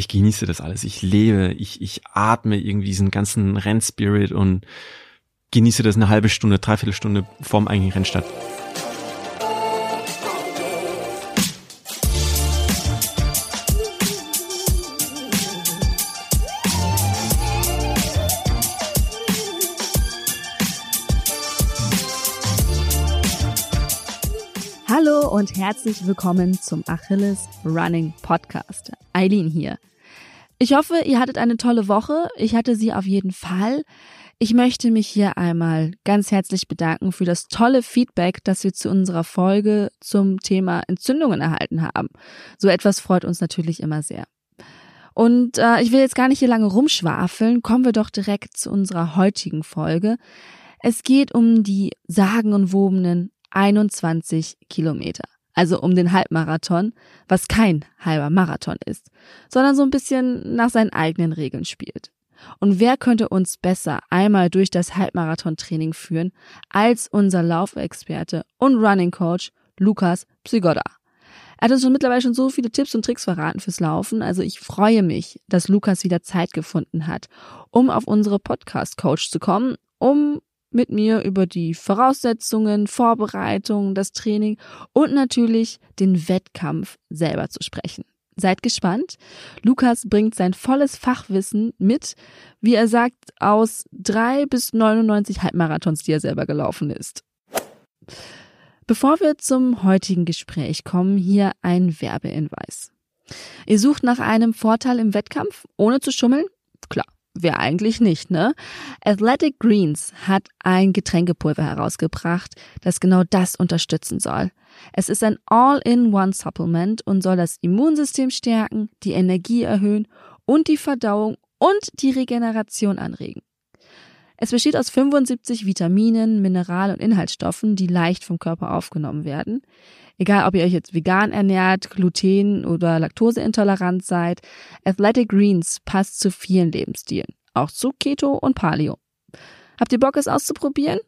ich genieße das alles. Ich lebe, ich, ich atme irgendwie diesen ganzen Rennspirit und genieße das eine halbe Stunde, dreiviertel Stunde vorm eigentlichen Rennstart. Hallo und herzlich willkommen zum Achilles Running Podcast. Eileen hier. Ich hoffe, ihr hattet eine tolle Woche. Ich hatte sie auf jeden Fall. Ich möchte mich hier einmal ganz herzlich bedanken für das tolle Feedback, das wir zu unserer Folge zum Thema Entzündungen erhalten haben. So etwas freut uns natürlich immer sehr. Und äh, ich will jetzt gar nicht hier lange rumschwafeln, kommen wir doch direkt zu unserer heutigen Folge. Es geht um die sagenumwobenen 21 Kilometer. Also um den Halbmarathon, was kein halber Marathon ist, sondern so ein bisschen nach seinen eigenen Regeln spielt. Und wer könnte uns besser einmal durch das Halbmarathon-Training führen als unser Laufexperte und Running Coach Lukas Psygoda? Er hat uns schon mittlerweile schon so viele Tipps und Tricks verraten fürs Laufen. Also ich freue mich, dass Lukas wieder Zeit gefunden hat, um auf unsere Podcast-Coach zu kommen, um mit mir über die Voraussetzungen, Vorbereitung, das Training und natürlich den Wettkampf selber zu sprechen. Seid gespannt. Lukas bringt sein volles Fachwissen mit, wie er sagt, aus drei bis 99 Halbmarathons, die er selber gelaufen ist. Bevor wir zum heutigen Gespräch kommen, hier ein Werbehinweis. Ihr sucht nach einem Vorteil im Wettkampf, ohne zu schummeln? Klar, Wer eigentlich nicht, ne? Athletic Greens hat ein Getränkepulver herausgebracht, das genau das unterstützen soll. Es ist ein All-in-One-Supplement und soll das Immunsystem stärken, die Energie erhöhen und die Verdauung und die Regeneration anregen. Es besteht aus 75 Vitaminen, Mineral- und Inhaltsstoffen, die leicht vom Körper aufgenommen werden. Egal, ob ihr euch jetzt vegan ernährt, gluten- oder laktoseintolerant seid, Athletic Greens passt zu vielen Lebensstilen, auch zu Keto und Paleo. Habt ihr Bock, es auszuprobieren?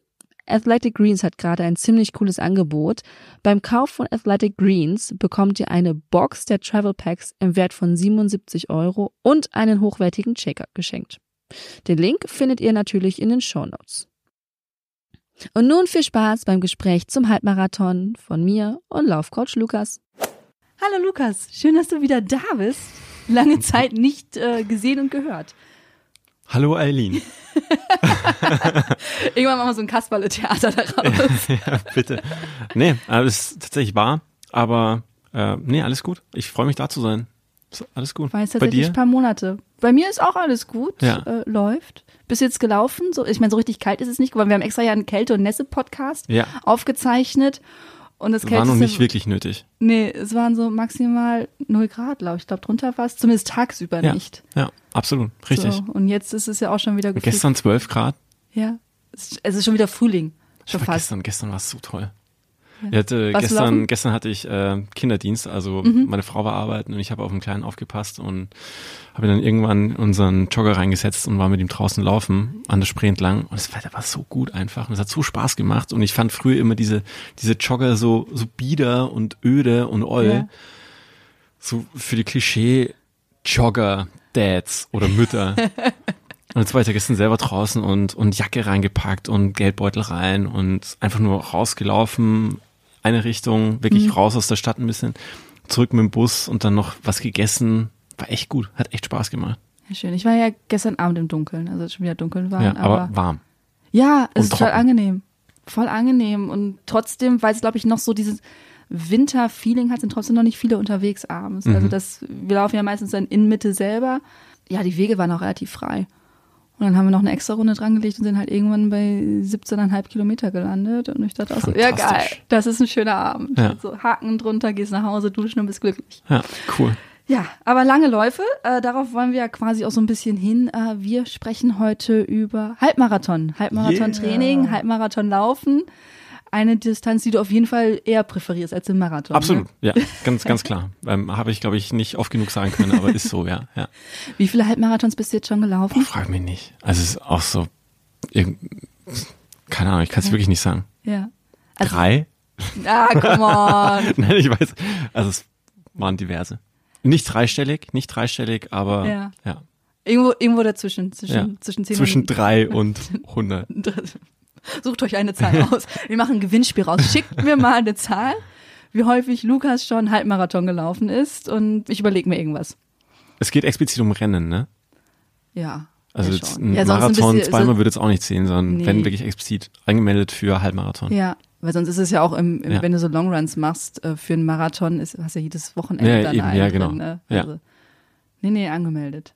Athletic Greens hat gerade ein ziemlich cooles Angebot. Beim Kauf von Athletic Greens bekommt ihr eine Box der Travel Packs im Wert von 77 Euro und einen hochwertigen Shaker geschenkt. Den Link findet ihr natürlich in den Show Notes. Und nun viel Spaß beim Gespräch zum Halbmarathon von mir und Laufcoach Lukas. Hallo Lukas, schön, dass du wieder da bist. Lange Zeit nicht äh, gesehen und gehört. Hallo Eileen. Irgendwann machen wir so ein Kasperle-Theater daraus. ja, bitte. Nee, das ist tatsächlich wahr, aber äh, nee, alles gut. Ich freue mich da zu sein. Ist alles gut. War jetzt tatsächlich ein paar Monate. Bei mir ist auch alles gut, Ja. äh, läuft. Bis jetzt gelaufen. So, ich meine, so richtig kalt ist es nicht, weil wir haben extra ja einen Kälte- und Nässe-Podcast Ja. aufgezeichnet. Und das war noch nicht wirklich nötig. Nee, es waren so maximal 0 Grad, glaube ich. Ich glaube, drunter war es zumindest tagsüber Ja. nicht. Ja, absolut. Richtig. So, und jetzt ist es ja auch schon wieder gefühlt. Gestern 12 Grad. Ja. Es ist- schon wieder Frühling. Schon fast. gestern, gestern war es so toll. Ich hatte, gestern? Mhm. gestern hatte ich äh, Kinderdienst, also meine Frau war arbeiten und ich habe auf den Kleinen aufgepasst und habe dann irgendwann unseren Jogger reingesetzt und war mit ihm draußen laufen an der Spree entlang und das Wetter war so gut einfach und es hat so Spaß gemacht und ich fand früher immer diese diese Jogger so so bieder und öde und oll, Ja. so für die Klischee Jogger Dads oder Mütter. Und jetzt war ich ja gestern selber draußen und, und Jacke reingepackt und Geldbeutel rein und einfach nur rausgelaufen, eine Richtung, wirklich Mhm. raus aus der Stadt ein bisschen, zurück mit dem Bus und dann noch was gegessen. War echt gut, hat echt Spaß gemacht. Ja, schön. Ich war ja gestern Abend im Dunkeln, also schon wieder dunkeln war. ja, aber, warm. Ja, es Und ist voll angenehm. Voll angenehm. Und trotzdem, weil es, glaube ich, noch so dieses Winter-Feeling hat, sind trotzdem noch nicht viele unterwegs abends. Mhm. Also das, wir laufen ja meistens dann in Mitte selber. Ja, die Wege waren auch relativ frei. Und dann haben wir noch eine extra Runde drangelegt und sind halt irgendwann bei 17,5 Kilometer gelandet. Und ich dachte auch so, ja geil, das ist ein schöner Abend. Ja. So Haken drunter, gehst nach Hause, duschen und bist glücklich. Ja, cool. Ja, aber lange Läufe, äh, darauf wollen wir ja quasi auch so ein bisschen hin. Äh, wir sprechen heute über Halbmarathon, Halbmarathon-Training, Yeah. Halbmarathon-Laufen. Eine Distanz, die du auf jeden Fall eher präferierst als im Marathon. Absolut, Ne? ja, ganz, ganz klar. Ähm, Habe ich, glaube ich, nicht oft genug sagen können, aber ist so, ja. ja. Wie viele Halbmarathons bist du jetzt schon Boah, gelaufen? frag mich nicht. Also es ist auch so, keine Ahnung, ich kann es wirklich nicht sagen. Ja. Also, Drei? ah, come on. Nein, ich weiß. Also es waren diverse. Nicht dreistellig, nicht dreistellig, aber ja. ja. Irgendwo, irgendwo dazwischen, zwischen, ja. zwischen 10 Zwischen drei und 100. Sucht euch eine Zahl aus. Wir machen ein Gewinnspiel raus. Schickt mir mal eine Zahl, wie häufig Lukas schon Halbmarathon gelaufen ist und ich überlege mir irgendwas. Es geht explizit um Rennen, ne? Ja. Also ja, jetzt ein ja, Marathon ein bisschen, zweimal so würde es auch nicht zählen, sondern nee. wenn wirklich explizit angemeldet für Halbmarathon. Ja, weil sonst ist es ja auch im, im ja. wenn du so Longruns machst äh, für einen Marathon, ist, hast du ja jedes Wochenende ja, dann eben, einen ja, genau. Drin, ne? also. Nee, nee, angemeldet.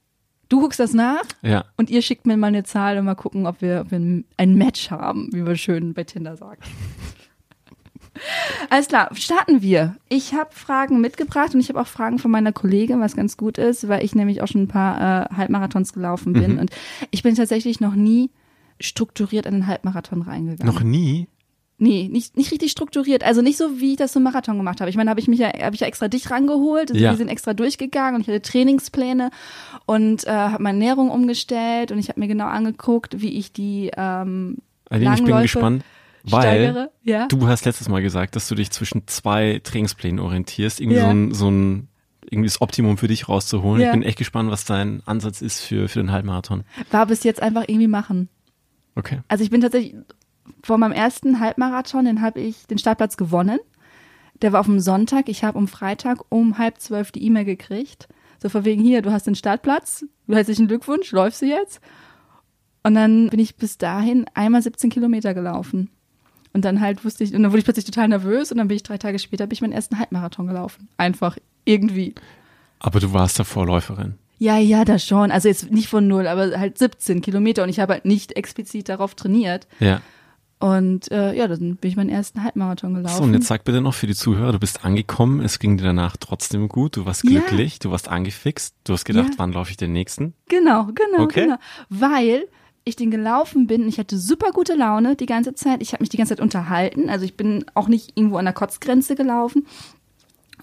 Du guckst das nach ja. und ihr schickt mir mal eine Zahl und mal gucken, ob wir, ob wir ein Match haben, wie wir schön bei Tinder sagen. Alles klar, starten wir. Ich habe Fragen mitgebracht und ich habe auch Fragen von meiner Kollegin, was ganz gut ist, weil ich nämlich auch schon ein paar äh, Halbmarathons gelaufen bin mhm. und ich bin tatsächlich noch nie strukturiert in den Halbmarathon reingegangen. Noch nie? Nee, nicht, nicht richtig strukturiert. Also nicht so, wie ich das zum Marathon gemacht habe. Ich meine, habe ich mich ja, habe ich ja extra dich rangeholt. Also ja. Wir sind extra durchgegangen und ich hatte Trainingspläne und äh, habe meine Ernährung umgestellt und ich habe mir genau angeguckt, wie ich die ähm, Aline, ich bin gespannt. Weil steigere. Ja? du hast letztes Mal gesagt, dass du dich zwischen zwei Trainingsplänen orientierst, irgendwie ja. so ein, so ein irgendwie das Optimum für dich rauszuholen. Ja. Ich bin echt gespannt, was dein Ansatz ist für, für den Halbmarathon. War bis jetzt einfach irgendwie machen. Okay. Also ich bin tatsächlich vor meinem ersten Halbmarathon, den habe ich den Startplatz gewonnen. Der war auf dem Sonntag. Ich habe um Freitag um halb zwölf die E-Mail gekriegt. So von wegen hier, du hast den Startplatz, herzlichen Glückwunsch, läufst du jetzt? Und dann bin ich bis dahin einmal 17 Kilometer gelaufen. Und dann halt wusste ich, und dann wurde ich plötzlich total nervös und dann bin ich drei Tage später, bin ich meinen ersten Halbmarathon gelaufen. Einfach irgendwie. Aber du warst davor Läuferin. Ja, ja, das schon. Also jetzt nicht von null, aber halt 17 Kilometer und ich habe halt nicht explizit darauf trainiert. Ja. Und äh, ja, dann bin ich meinen ersten Halbmarathon gelaufen. So, und jetzt sag bitte noch für die Zuhörer, du bist angekommen, es ging dir danach trotzdem gut, du warst glücklich, ja. du warst angefixt, du hast gedacht, ja. wann laufe ich den nächsten? Genau, genau, okay. genau. Weil ich den gelaufen bin, ich hatte super gute Laune die ganze Zeit. Ich habe mich die ganze Zeit unterhalten. Also ich bin auch nicht irgendwo an der Kotzgrenze gelaufen.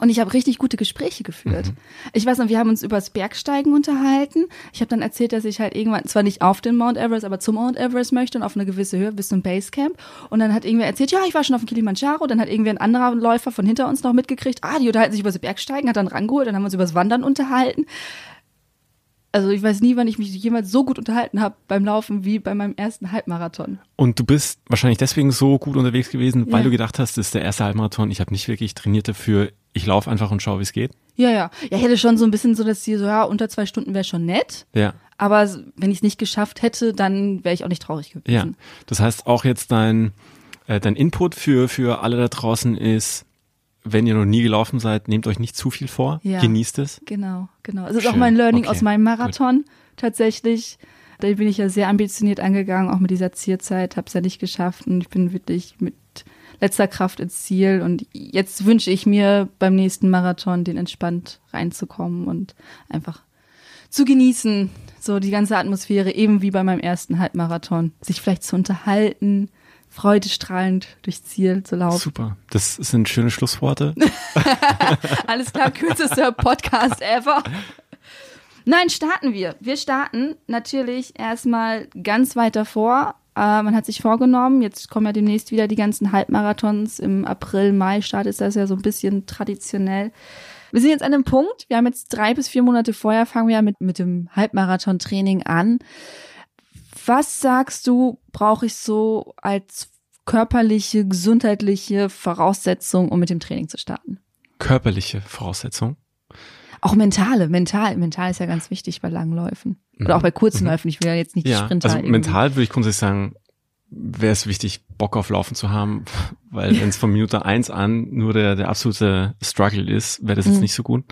Und ich habe richtig gute Gespräche geführt. Mhm. Ich weiß noch, wir haben uns über das Bergsteigen unterhalten. Ich habe dann erzählt, dass ich halt irgendwann, zwar nicht auf den Mount Everest, aber zum Mount Everest möchte und auf eine gewisse Höhe bis zum Basecamp. Und dann hat irgendwer erzählt, ja, ich war schon auf dem Kilimanjaro. Dann hat irgendwer ein anderer Läufer von hinter uns noch mitgekriegt. Ah, die unterhalten sich über das Bergsteigen, hat dann rangeholt. Dann haben wir uns über das Wandern unterhalten also ich weiß nie, wann ich mich jemals so gut unterhalten habe beim Laufen wie bei meinem ersten Halbmarathon. Und du bist wahrscheinlich deswegen so gut unterwegs gewesen, weil ja. du gedacht hast, das ist der erste Halbmarathon. Ich habe nicht wirklich trainiert dafür. Ich laufe einfach und schaue, wie es geht. Ja, ja. Ja, ich hätte schon so ein bisschen so, dass hier so, ja, unter zwei Stunden wäre schon nett. Ja. Aber wenn ich es nicht geschafft hätte, dann wäre ich auch nicht traurig gewesen. Ja. Das heißt, auch jetzt dein, äh, dein Input für, für alle da draußen ist, wenn ihr noch nie gelaufen seid, nehmt euch nicht zu viel vor, ja, genießt es. Genau, genau. Es ist auch mein Learning okay, aus meinem Marathon gut. tatsächlich. Da bin ich ja sehr ambitioniert angegangen, auch mit dieser Zierzeit, habe es ja nicht geschafft und ich bin wirklich mit letzter Kraft ins Ziel und jetzt wünsche ich mir beim nächsten Marathon den entspannt reinzukommen und einfach zu genießen, so die ganze Atmosphäre, eben wie bei meinem ersten Halbmarathon, sich vielleicht zu unterhalten, freudestrahlend durchs Ziel zu laufen. Super, das sind schöne Schlussworte. Alles klar, kürzester Podcast ever. Nein, starten wir. Wir starten natürlich erstmal ganz weit davor. Äh, man hat sich vorgenommen, jetzt kommen ja demnächst wieder die ganzen Halbmarathons. Im April, Mai startet das ja so ein bisschen traditionell. Wir sind jetzt an einem Punkt, wir haben jetzt drei bis vier Monate vorher, fangen wir ja mit, mit dem Halbmarathon-Training an. Was sagst du, brauche ich so als körperliche, gesundheitliche Voraussetzung, um mit dem Training zu starten? Körperliche Voraussetzung? Auch mentale, mental, mental ist ja ganz wichtig bei langen Läufen. Oder auch bei kurzen mhm. Läufen. Ich will ja jetzt nicht ja, die Sprinter. Also mental würde ich grundsätzlich sagen, wäre es wichtig, Bock auf Laufen zu haben, weil wenn es von Minute eins an nur der, der absolute Struggle ist, wäre das jetzt mhm. nicht so gut.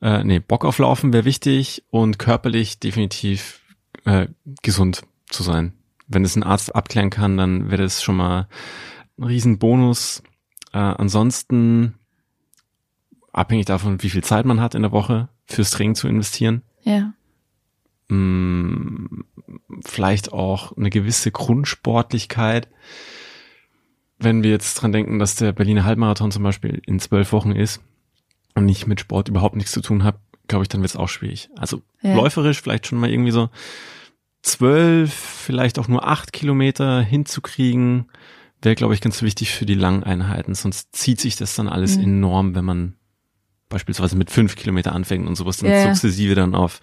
Äh, nee, Bock auf Laufen wäre wichtig und körperlich definitiv äh, gesund zu sein. Wenn es ein Arzt abklären kann, dann wäre das schon mal ein Riesenbonus. Äh, ansonsten, abhängig davon, wie viel Zeit man hat in der Woche, fürs Training zu investieren. Ja. Mh, vielleicht auch eine gewisse Grundsportlichkeit. Wenn wir jetzt dran denken, dass der Berliner Halbmarathon zum Beispiel in zwölf Wochen ist und ich mit Sport überhaupt nichts zu tun habe, glaube ich, dann wird es auch schwierig. Also ja. läuferisch vielleicht schon mal irgendwie so zwölf, vielleicht auch nur acht Kilometer hinzukriegen, wäre, glaube ich, ganz wichtig für die langen Einheiten. Sonst zieht sich das dann alles mhm. enorm, wenn man beispielsweise mit fünf Kilometer anfängt und sowas dann Ja, sukzessive dann auf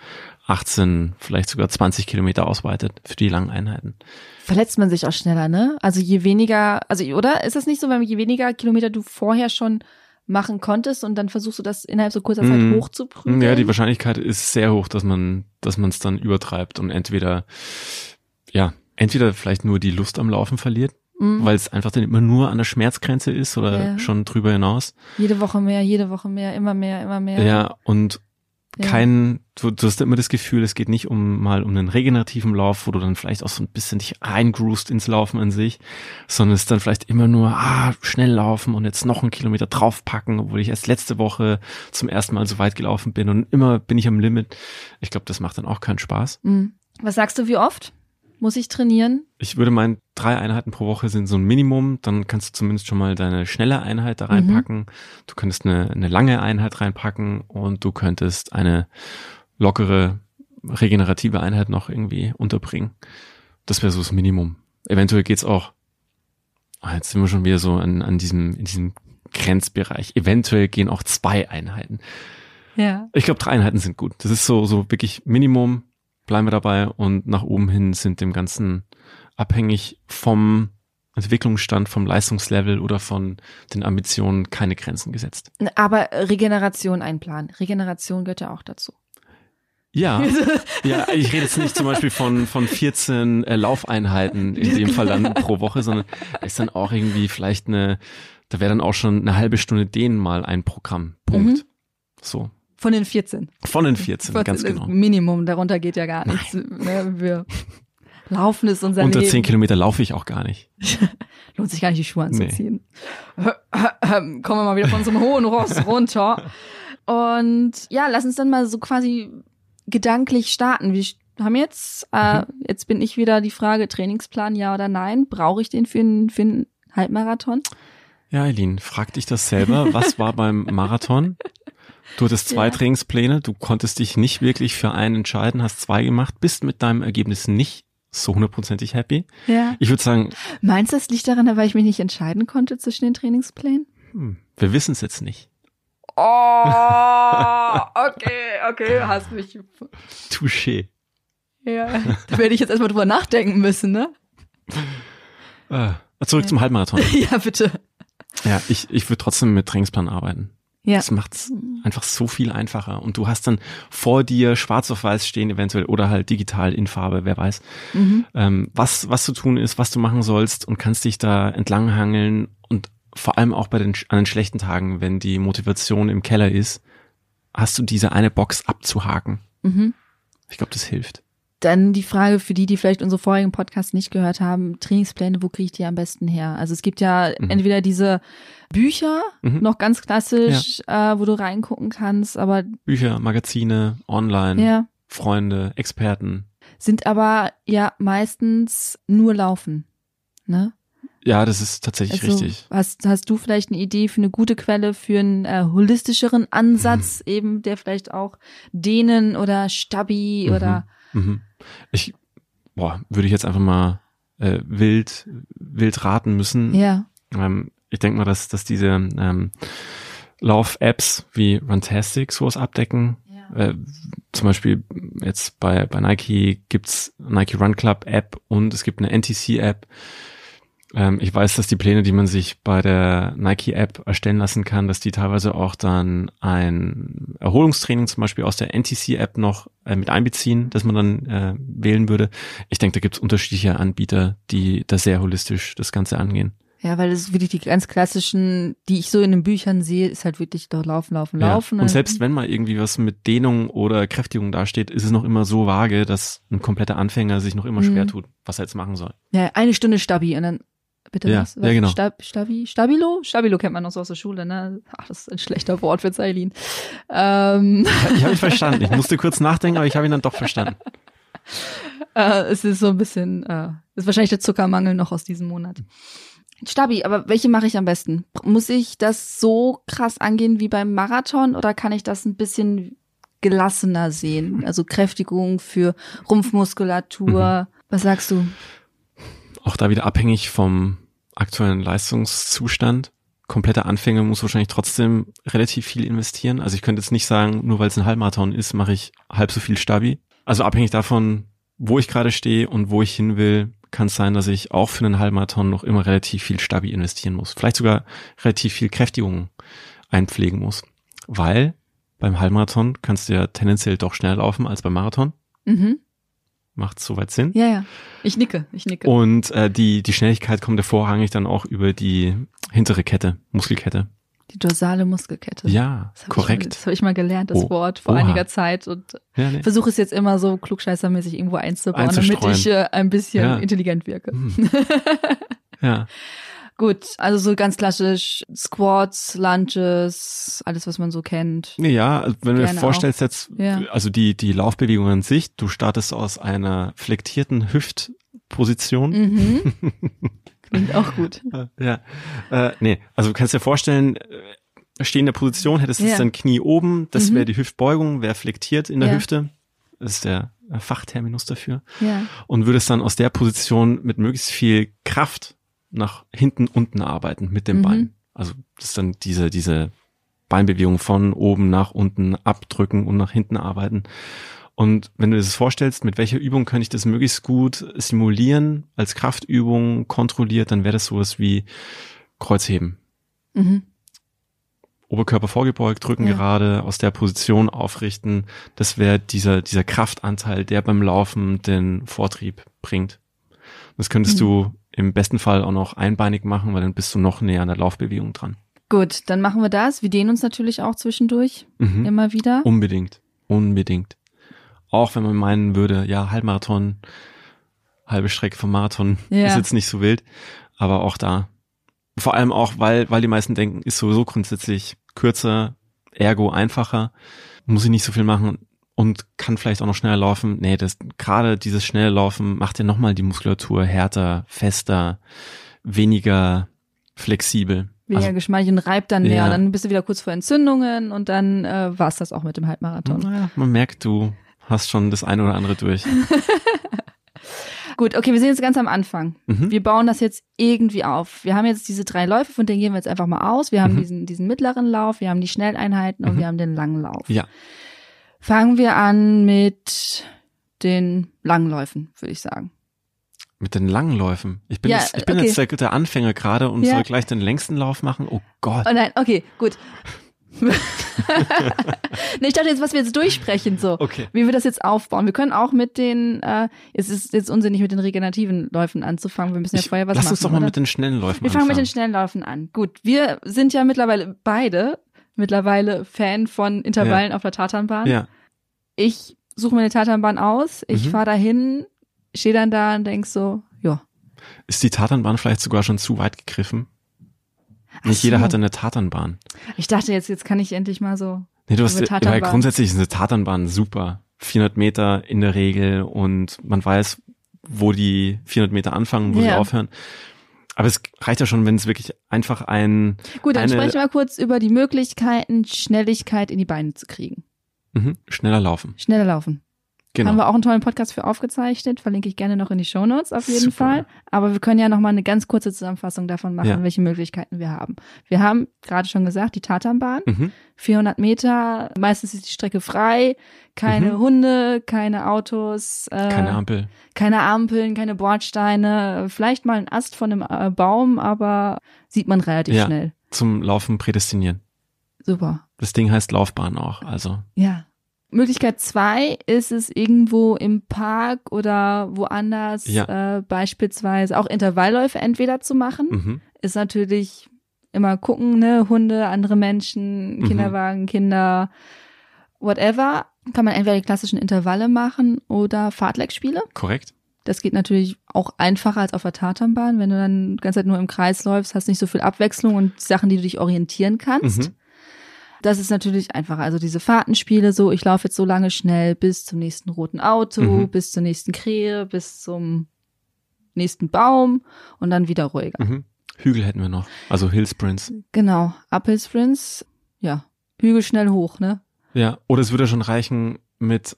18, vielleicht sogar 20 Kilometer ausweitet für die langen Einheiten. Verletzt man sich auch schneller, ne? Also je weniger, also oder ist das nicht so, wenn je weniger Kilometer du vorher schon machen konntest und dann versuchst du das innerhalb so kurzer Zeit Mhm. hochzuprügeln? Ja, die Wahrscheinlichkeit ist sehr hoch, dass man, dass man es dann übertreibt und entweder, ja, entweder vielleicht nur die Lust am Laufen verliert, Mhm. weil es einfach dann immer nur an der Schmerzgrenze ist oder Ja. schon drüber hinaus. Jede Woche mehr, jede Woche mehr, immer mehr, immer mehr. Ja, und Ja. kein, du, du hast immer das Gefühl, es geht nicht um mal um einen regenerativen Lauf, wo du dann vielleicht auch so ein bisschen dich reingroust ins Laufen an sich, sondern es ist dann vielleicht immer nur, ah, schnell laufen und jetzt noch einen Kilometer draufpacken, obwohl ich erst letzte Woche zum ersten Mal so weit gelaufen bin und immer bin ich am Limit. Ich glaube, das macht dann auch keinen Spaß. Mhm. Was sagst du, wie oft muss ich trainieren? Ich würde meinen, drei Einheiten pro Woche sind so ein Minimum. Dann kannst du zumindest schon mal deine schnelle Einheit da reinpacken. Du könntest eine, eine lange Einheit reinpacken und du könntest eine lockere, regenerative Einheit noch irgendwie unterbringen. Das wäre so das Minimum. Eventuell geht's auch, ah, jetzt sind wir schon wieder so an, an diesem, in diesem Grenzbereich. Eventuell gehen auch zwei Einheiten. Ja. Ich glaube, drei Einheiten sind gut. Das ist so, so wirklich Minimum, bleiben wir dabei und nach oben hin sind dem Ganzen abhängig vom Entwicklungsstand, vom Leistungslevel oder von den Ambitionen keine Grenzen gesetzt. Aber Regeneration einplanen. Regeneration gehört ja auch dazu. Ja, ja, ich rede jetzt nicht zum Beispiel von, von 14 äh, Laufeinheiten in dem Fall dann pro Woche, sondern ist dann auch irgendwie vielleicht eine, da wäre dann auch schon eine halbe Stunde dehnen mal ein Programm. Punkt. Mhm. So. Von den 14. Von den 14, ganz 14 genau. ist Minimum, darunter geht ja gar nichts. Ne, wir laufen ist unser Unter Leben. 10 Kilometer laufe ich auch gar nicht. Lohnt sich gar nicht, die Schuhe anzuziehen. Kommen wir mal wieder von so einem hohen Ross runter. Und ja, lass uns dann mal so quasi gedanklich starten. Wir haben jetzt, äh, jetzt bin ich wieder die Frage, Trainingsplan ja oder nein. Brauche ich den für einen, für einen Halbmarathon? Ja, Eileen, frag dich das selber. Was war beim Marathon? Du hattest zwei Ja. Trainingspläne, du konntest dich nicht wirklich für einen entscheiden, hast zwei gemacht, bist mit deinem Ergebnis nicht so hundertprozentig happy. Ja. Ich würde sagen, Meinst du, das liegt daran, weil ich mich nicht entscheiden konnte zwischen den Trainingsplänen? hm, wir wissen es jetzt nicht. Oh, okay, okay, hast mich. Touché. Ja, da werde ich jetzt erstmal drüber nachdenken müssen, ne? Äh, zurück Ja. zum Halbmarathon. Ja, bitte. Ja, ich, ich würde trotzdem mit Trainingsplan arbeiten. Ja. Das macht's einfach so viel einfacher. Und du hast dann vor dir schwarz auf weiß stehen eventuell oder halt digital in Farbe, wer weiß, Mhm. ähm, was, was zu tun ist, was du machen sollst und kannst dich da entlanghangeln und vor allem auch bei den, an den schlechten Tagen, wenn die Motivation im Keller ist, hast du diese eine Box abzuhaken. Mhm. Ich glaube, das hilft. Dann die Frage für die, die vielleicht unsere vorigen Podcasts nicht gehört haben, Trainingspläne, wo kriege ich die am besten her? Also es gibt ja Mhm. entweder diese Bücher, Mhm. noch ganz klassisch, äh, wo du reingucken kannst, aber Bücher, Magazine, online, ja, Freunde, Experten. sind aber ja meistens nur Laufen. Ne? Ja, das ist tatsächlich Also, richtig. Hast, hast du vielleicht eine Idee für eine gute Quelle für einen äh, holistischeren Ansatz, eben der vielleicht auch Dehnen oder Stabi Mhm. oder Mhm. Ich, boah, würde ich jetzt einfach mal äh, wild, wild raten müssen. ja. Ähm, ich denke mal, dass, dass diese ähm, Lauf-Apps wie Runtastic sowas abdecken. ja. Äh, zum Beispiel jetzt bei, bei Nike gibt's Nike Run Club App und es gibt eine NTC App. Ähm, ich weiß, dass die Pläne, die man sich bei der Nike App erstellen lassen kann, dass die teilweise auch dann ein Erholungstraining zum Beispiel aus der NTC App noch äh, mit einbeziehen, dass man dann äh, wählen würde. Ich denke, da gibt's unterschiedliche Anbieter, die da sehr holistisch das Ganze angehen. Ja, weil das ist wirklich die ganz klassischen, die ich so in den Büchern sehe, ist halt wirklich doch laufen, laufen, laufen. Ja. Und selbst wenn mal irgendwie was mit Dehnung oder Kräftigung dasteht, ist es noch immer so vage, dass ein kompletter Anfänger sich noch immer Mhm. schwer tut, was er jetzt machen soll. ja, eine Stunde Stabi und dann bitte Ja, was? ja, genau. Stab, Stabi, Stabilo? Stabilo kennt man noch so aus der Schule, ne? Ach, das ist ein schlechter Wort für Eileen. Ähm, Ich habe ihn verstanden. Ich musste kurz nachdenken, aber ich habe ihn dann doch verstanden. äh, es ist so ein bisschen, äh, ist wahrscheinlich der Zuckermangel noch aus diesem Monat. Stabi, aber welche mache ich am besten? Muss ich das so krass angehen wie beim Marathon oder kann ich das ein bisschen gelassener sehen? Also Kräftigung für Rumpfmuskulatur. Was sagst du? Auch da wieder abhängig vom aktuellen Leistungszustand. kompletter Anfänger muss wahrscheinlich trotzdem relativ viel investieren. Also ich könnte jetzt nicht sagen, nur weil es ein Halbmarathon ist, mache ich halb so viel Stabi. Also abhängig davon, wo ich gerade stehe und wo ich hin will, kann es sein, dass ich auch für einen Halbmarathon noch immer relativ viel Stabi investieren muss. Vielleicht sogar relativ viel Kräftigung einpflegen muss. Weil beim Halbmarathon kannst du ja tendenziell doch schneller laufen als beim Marathon. Mhm. Macht soweit Sinn. Ja, ja. Ich nicke, ich nicke. Und äh, die, die Schnelligkeit kommt ja vorrangig dann auch über die hintere Kette, Muskelkette. Die dorsale Muskelkette. Ja, Das korrekt. Mal, das habe ich mal gelernt, das Oh, Wort, vor oha. einiger Zeit. Und ja, nee. versuche es jetzt immer so klugscheißermäßig irgendwo einzubauen, damit ich äh, ein bisschen Ja. intelligent wirke. Hm. ja, Gut, also so ganz klassisch Squats, Lunges, alles, was man so kennt. ja, also wenn du dir vorstellst jetzt, Ja. also die, die Laufbewegung an sich, du startest aus einer flektierten Hüftposition. Mhm. Klingt auch gut. Ja, äh, nee, also du kannst dir vorstellen, äh, stehende Position, hättest du Ja. dein Knie oben, das Mhm. wäre die Hüftbeugung, wäre flektiert in der Ja. Hüfte. Das ist der äh, Fachterminus dafür. Ja. Und würdest dann aus der Position mit möglichst viel Kraft nach hinten unten arbeiten mit dem Mhm. Bein. Also das ist dann diese, diese Beinbewegung von oben nach unten abdrücken und nach hinten arbeiten. Und wenn du dir das vorstellst, mit welcher Übung kann ich das möglichst gut simulieren, als Kraftübung kontrolliert, dann wäre das sowas wie Kreuzheben. Mhm. Oberkörper vorgebeugt, Rücken Ja. gerade, aus der Position aufrichten. Das wäre dieser, dieser Kraftanteil, der beim Laufen den Vortrieb bringt. Das könntest Mhm. du im besten Fall auch noch einbeinig machen, weil dann bist du noch näher an der Laufbewegung dran. Gut, dann machen wir das. Wir dehnen uns natürlich auch zwischendurch Mhm. immer wieder. Unbedingt. Unbedingt. Auch wenn man meinen würde, ja, Halbmarathon, halbe Strecke vom Marathon Ja. ist jetzt nicht so wild. Aber auch da. Vor allem auch, weil, weil die meisten denken, ist sowieso grundsätzlich kürzer, ergo einfacher, muss ich nicht so viel machen und kann vielleicht auch noch schneller laufen. Nee, das, gerade dieses schnelle Laufen macht ja nochmal die Muskulatur härter, fester, weniger flexibel. Weniger Also, geschmeidig und reibt dann mehr. Ja. Dann bist du wieder kurz vor Entzündungen und dann äh, war's das auch mit dem Halbmarathon. naja, man merkt, du hast schon das eine oder andere durch. Gut, okay, wir sind jetzt ganz am Anfang. Mhm. Wir bauen das jetzt irgendwie auf. Wir haben jetzt diese drei Läufe, von denen gehen wir jetzt einfach mal aus. Wir haben Mhm. diesen, diesen mittleren Lauf, wir haben die Schnelleinheiten und Mhm. wir haben den langen Lauf. Ja. Fangen wir an mit den Langläufen, würde ich sagen. Mit den langen Läufen. Ich bin, Ja, jetzt, ich bin okay. jetzt der, der Anfänger gerade und Ja. soll gleich den längsten Lauf machen. Oh Gott. Oh nein, okay, gut. nee, ich dachte jetzt, was wir jetzt durchsprechen, so. Okay. Wie wir das jetzt aufbauen. Wir können auch mit den, äh, es ist jetzt unsinnig, mit den regenerativen Läufen anzufangen. Wir müssen ja Ich, vorher was lass machen. uns doch mal oder? mit den schnellen Läufen Wir fangen mit anfangen. den schnellen Läufen an. Gut, wir sind ja mittlerweile beide mittlerweile Fan von Intervallen auf der Tatanbahn. ja. Ich suche mir eine Tatanbahn aus, ich Mhm. fahre dahin, stehe dann da und denk so, ja. Ist die Tatanbahn vielleicht sogar schon zu weit gegriffen? Nicht Ach jeder so. hat eine Tatanbahn. Ich dachte jetzt, jetzt kann ich endlich mal so. Nee, du hast, weil grundsätzlich ist eine Tatanbahn super. 400 Meter in der Regel und man weiß, wo die 400 Meter anfangen, wo sie Ja. aufhören. Aber es reicht ja schon, wenn es wirklich einfach ein, Gut, dann Eine- sprechen wir mal kurz über die Möglichkeiten, Schnelligkeit in die Beine zu kriegen. mhm, schneller laufen. Schneller laufen. Genau. Haben wir auch einen tollen Podcast für aufgezeichnet, verlinke ich gerne noch in die Shownotes auf jeden Super. Fall. Aber wir können ja noch mal eine ganz kurze Zusammenfassung davon machen, Ja. welche Möglichkeiten wir haben. Wir haben gerade schon gesagt, die Tatanbahn, mhm. 400 Meter, meistens ist die Strecke frei, keine Mhm. Hunde, keine Autos, äh, Keine Ampel. keine Ampeln, keine Bordsteine, vielleicht mal ein Ast von einem äh, Baum, aber sieht man relativ Ja. schnell. Zum Laufen prädestinieren. Super. Das Ding heißt Laufbahn auch, also. Ja. Möglichkeit zwei ist es irgendwo im Park oder woanders Ja. äh, beispielsweise auch Intervallläufe entweder zu machen. Mhm. Ist natürlich immer gucken, ne, Hunde, andere Menschen, Mhm. Kinderwagen, Kinder, whatever. Kann man entweder die klassischen Intervalle machen oder Fahrtleckspiele. Korrekt. Das geht natürlich auch einfacher als auf der Tatanbahn, wenn du dann die ganze Zeit nur im Kreis läufst, hast nicht so viel Abwechslung und Sachen, die du dich orientieren kannst. Mhm. Das ist natürlich einfacher. Also diese Fahrtenspiele, so ich laufe jetzt so lange schnell bis zum nächsten roten Auto, Mhm. bis zur nächsten Krähe, bis zum nächsten Baum und dann wieder ruhiger. Mhm. Hügel hätten wir noch. Also Hillsprints. Genau. Uphill Sprints, ja, Hügel schnell hoch, ne? Ja, oder es würde schon reichen mit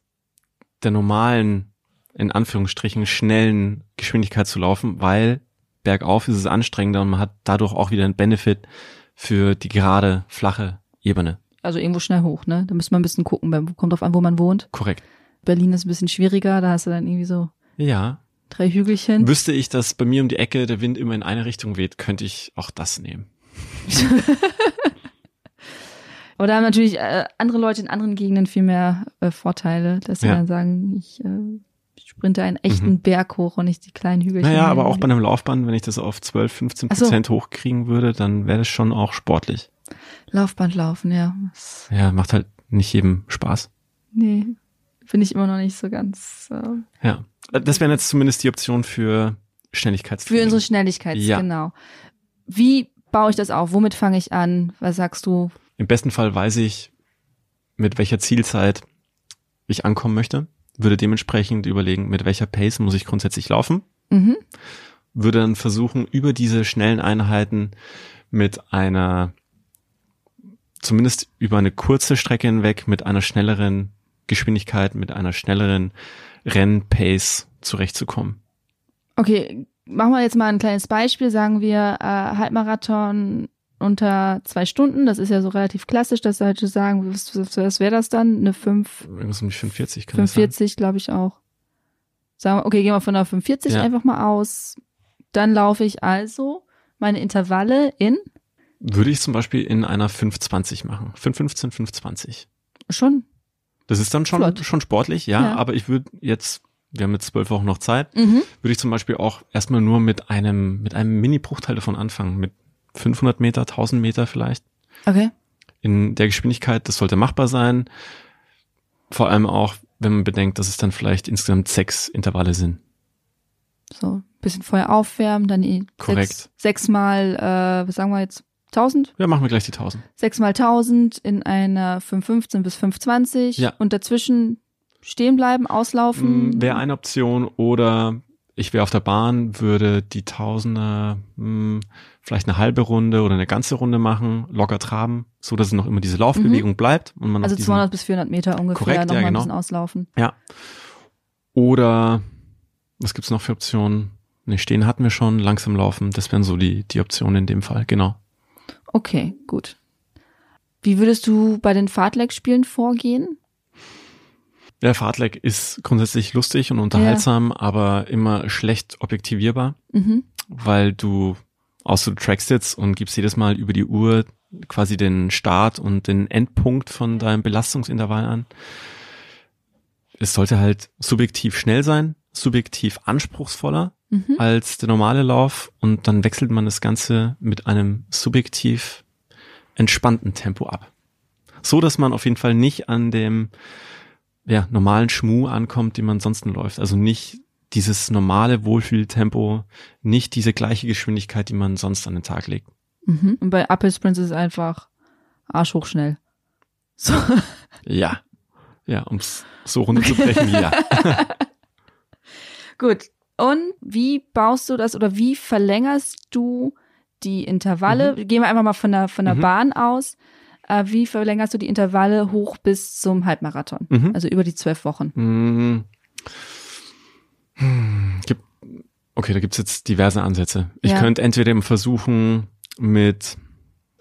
der normalen, in Anführungsstrichen, schnellen Geschwindigkeit zu laufen, weil bergauf ist es anstrengender und man hat dadurch auch wieder einen Benefit, für die gerade, flache Ebene. Also irgendwo schnell hoch, ne? Da müsste man ein bisschen gucken, kommt drauf an, wo man wohnt. Korrekt. Berlin ist ein bisschen schwieriger, da hast du dann irgendwie so ja. drei Hügelchen. Wüsste ich, dass bei mir um die Ecke der Wind immer in eine Richtung weht, könnte ich auch das nehmen. Aber da haben natürlich äh, andere Leute in anderen Gegenden viel mehr äh, Vorteile, dass sie Ja. dann sagen, ich äh, sprinte einen echten Mhm. Berg hoch und nicht die kleinen Hügelchen. Naja, aber auch bei einem Laufband, wenn ich das auf 12, 15 Ach so. Prozent hochkriegen würde, dann wäre das schon auch sportlich. Laufband laufen, ja. Ja, macht halt nicht jedem Spaß. nee, finde ich immer noch nicht so ganz äh, Ja. Das wären jetzt zumindest die Optionen für für Schnelligkeitstraining. unsere Schnelligkeit, Ja. genau. Wie baue ich das auf? Womit fange ich an? Was sagst du? Im besten Fall weiß ich, mit welcher Zielzeit ich ankommen möchte, würde dementsprechend überlegen, mit welcher Pace muss ich grundsätzlich laufen, Mhm. würde dann versuchen, über diese schnellen Einheiten mit einer, zumindest über eine kurze Strecke hinweg, mit einer schnelleren Geschwindigkeit, mit einer schnelleren Rennpace zurechtzukommen. Okay, machen wir jetzt mal ein kleines Beispiel. Sagen wir äh, Halbmarathon unter zwei Stunden. Das ist ja so relativ klassisch, dass Leute sagen, was, was, was wäre das dann? Eine 5, Irgendwas um die 45 kann das 45, glaube ich auch. Sagen wir, okay, gehen wir von einer 45 Ja. einfach mal aus. Dann laufe ich also meine Intervalle in. Würde ich zum Beispiel in einer 520 machen. 515, 520. schon. Das ist dann schon, Flott. schon sportlich, ja, Ja. aber ich würde jetzt, wir haben jetzt zwölf Wochen noch Zeit, Mhm. würde ich zum Beispiel auch erstmal nur mit einem, mit einem Mini-Bruchteil davon anfangen, mit 500 Meter, 1000 Meter vielleicht. Okay. In der Geschwindigkeit, das sollte machbar sein. Vor allem auch, wenn man bedenkt, dass es dann vielleicht insgesamt sechs Intervalle sind. So, ein bisschen vorher aufwärmen, dann Korrekt. Sechs, sechsmal, äh, was sagen wir jetzt? 1000? Ja, machen wir gleich die 1000. Sechsmal 1000 in einer 515 bis 520 Ja. und dazwischen stehen bleiben, auslaufen. Wäre eine Option oder ich wäre auf der Bahn, würde die Tausender mh, vielleicht eine halbe Runde oder eine ganze Runde machen, locker traben, so dass es noch immer diese Laufbewegung bleibt und man Mhm. also noch diesen, 200 bis 400 Meter ungefähr Korrekt, noch ja, mal ein genau. bisschen auslaufen. Ja. Oder was gibt's noch für Optionen? Ne, stehen hatten wir schon, langsam laufen, das wären so die die Optionen in dem Fall, genau. Okay, gut. Wie würdest du bei den Fahrtleck-Spielen vorgehen? Der Fahrtleck ist grundsätzlich lustig und unterhaltsam, aber immer schlecht objektivierbar, Mhm. weil du außer du trackst jetzt und gibst jedes Mal über die Uhr quasi den Start und den Endpunkt von deinem Belastungsintervall an. Es sollte halt subjektiv schnell sein, subjektiv anspruchsvoller Mhm. als der normale Lauf und dann wechselt man das Ganze mit einem subjektiv entspannten Tempo ab. So, dass man auf jeden Fall nicht an dem ja, normalen Schmu ankommt, den man sonst läuft. Also nicht dieses normale Wohlfühltempo, nicht diese gleiche Geschwindigkeit, die man sonst an den Tag legt. Mhm. Und bei Uphill Sprints ist es einfach arschhochschnell. So. Ja. Ja, ums so runterzubrechen, ja. Gut. Und wie baust du das oder wie verlängerst du die Intervalle? Gehen wir einfach mal von der, von der Mhm. Bahn aus. Äh, wie verlängerst du die Intervalle hoch bis zum Halbmarathon? Mhm. Also über die zwölf Wochen. Hm. Hm. Gibt, okay, da gibt's jetzt diverse Ansätze. Ich Ja. könnte entweder versuchen, mit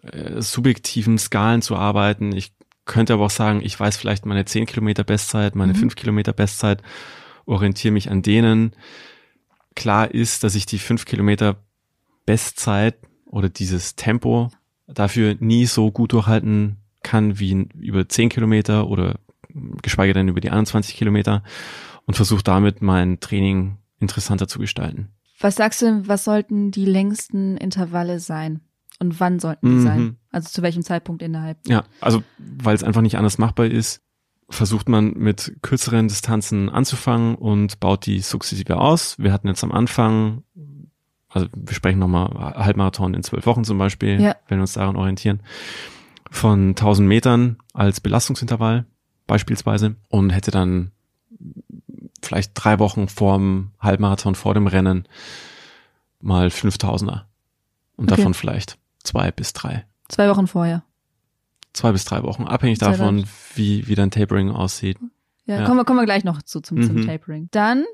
äh, subjektiven Skalen zu arbeiten. Ich könnte aber auch sagen, ich weiß vielleicht meine 10 Kilometer Bestzeit, meine Mhm. 5 Kilometer Bestzeit, orientiere mich an denen. Klar ist, dass ich die 5 Kilometer Bestzeit oder dieses Tempo dafür nie so gut durchhalten kann wie über 10 Kilometer oder geschweige denn über die 21 Kilometer und versuche damit mein Training interessanter zu gestalten. Was sagst du, was sollten die längsten Intervalle sein? Und wann sollten die Mhm. sein? Also zu welchem Zeitpunkt innerhalb? Ja, also weil es einfach nicht anders machbar ist, versucht man mit kürzeren Distanzen anzufangen und baut die sukzessive aus. Wir hatten jetzt am Anfang, also wir sprechen nochmal Halbmarathon in zwölf Wochen zum Beispiel, Ja. wenn wir uns daran orientieren, von 1000 Metern als Belastungsintervall beispielsweise und hätte dann vielleicht drei Wochen vorm Halbmarathon, vor dem Rennen mal 5000er und Okay. davon vielleicht zwei bis drei Zwei Wochen vorher. Zwei bis drei Wochen, abhängig Sehr davon, gut. wie, wie dein Tapering aussieht. Ja, Ja. Kommen, wir, kommen wir gleich noch zu zum, zum Mhm. Tapering. Dann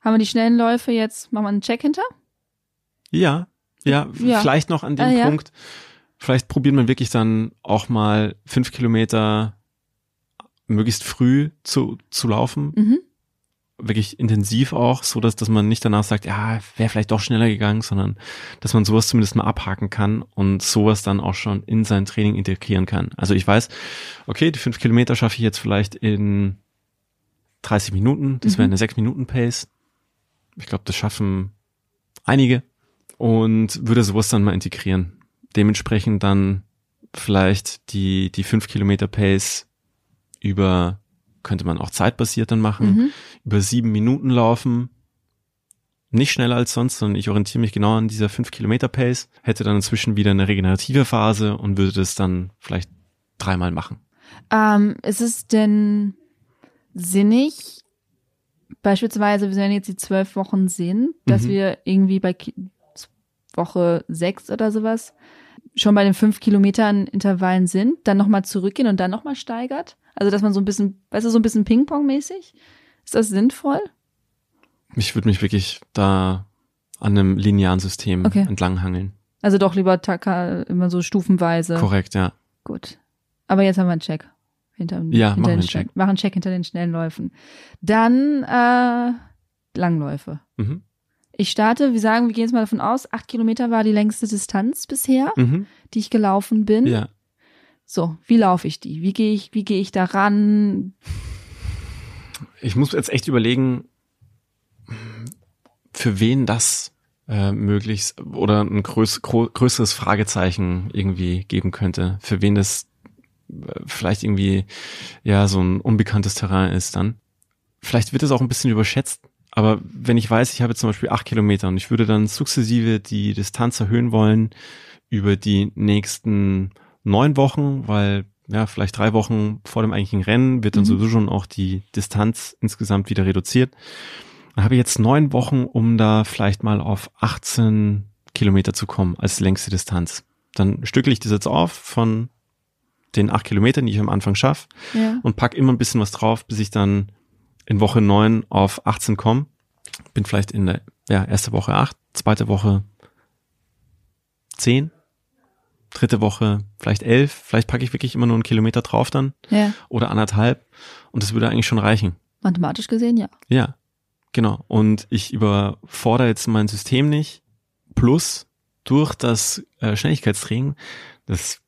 haben wir die schnellen Läufe jetzt, machen wir einen Check hinter. Ja, ja, Ja. vielleicht noch an dem Ah, ja. Punkt, Vielleicht probiert man wirklich dann auch mal fünf Kilometer möglichst früh zu, zu laufen. Mhm. Wirklich intensiv auch, so dass, dass man nicht danach sagt, ja, wäre vielleicht doch schneller gegangen, sondern dass man sowas zumindest mal abhaken kann und sowas dann auch schon in sein Training integrieren kann. Also ich weiß, okay, die fünf Kilometer schaffe ich jetzt vielleicht in 30 Minuten, das wäre Mhm. eine sechs Minuten Pace. Ich glaube, das schaffen einige und würde sowas dann mal integrieren. Dementsprechend dann vielleicht die, die fünf Kilometer Pace über, könnte man auch zeitbasiert dann machen, Mhm. über sieben Minuten laufen. Nicht schneller als sonst, sondern ich orientiere mich genau an dieser fünf Kilometer Pace, hätte dann inzwischen wieder eine regenerative Phase und würde das dann vielleicht dreimal machen. Ähm, ist es denn sinnig, beispielsweise, wenn jetzt die zwölf Wochen sind, dass Mhm. wir irgendwie bei Ki Woche sechs oder sowas schon bei den fünf Kilometern Intervallen sind, dann nochmal zurückgehen und dann nochmal steigert? Also, dass man so ein bisschen, weißt du, so ein bisschen Ping-Pong-mäßig? Ist das sinnvoll? Ich würde mich wirklich da an einem linearen System Okay. entlanghangeln. Also doch lieber Taka immer so stufenweise. Korrekt, ja. Gut. Aber jetzt haben wir einen Check. Hinter, Ja, hinter machen den Check. Machen Check hinter den schnellen Läufen. Dann äh, Langläufe. Mhm. Ich starte, wir sagen, wir gehen jetzt mal davon aus, acht Kilometer war die längste Distanz bisher, Mhm. die ich gelaufen bin. Ja. So, wie laufe ich die? Wie gehe ich, wie gehe ich da ran? Ich muss jetzt echt überlegen, für wen das äh, möglichst oder ein größ, größeres Fragezeichen irgendwie geben könnte. Für wen das äh, vielleicht irgendwie ja so ein unbekanntes Terrain ist dann. Vielleicht wird es auch ein bisschen überschätzt, aber wenn ich weiß, ich habe zum Beispiel acht Kilometer und ich würde dann sukzessive die Distanz erhöhen wollen über die nächsten neun Wochen, weil ja, vielleicht drei Wochen vor dem eigentlichen Rennen wird dann Mhm. sowieso schon auch die Distanz insgesamt wieder reduziert. Dann habe ich jetzt neun Wochen, um da vielleicht mal auf 18 Kilometer zu kommen als längste Distanz. Dann stückel ich das jetzt auf von den acht Kilometern, die ich am Anfang schaffe Ja. und pack immer ein bisschen was drauf, bis ich dann in Woche neun auf 18 komme. Bin vielleicht in der ja, erste Woche acht, zweite Woche zehn, dritte Woche vielleicht elf. Vielleicht packe ich wirklich immer nur einen Kilometer drauf dann ja. oder anderthalb und das würde eigentlich schon reichen. Mathematisch gesehen, ja. Ja, genau. Und ich überfordere jetzt mein System nicht. Plus durch das äh, Schnelligkeitstraining, das,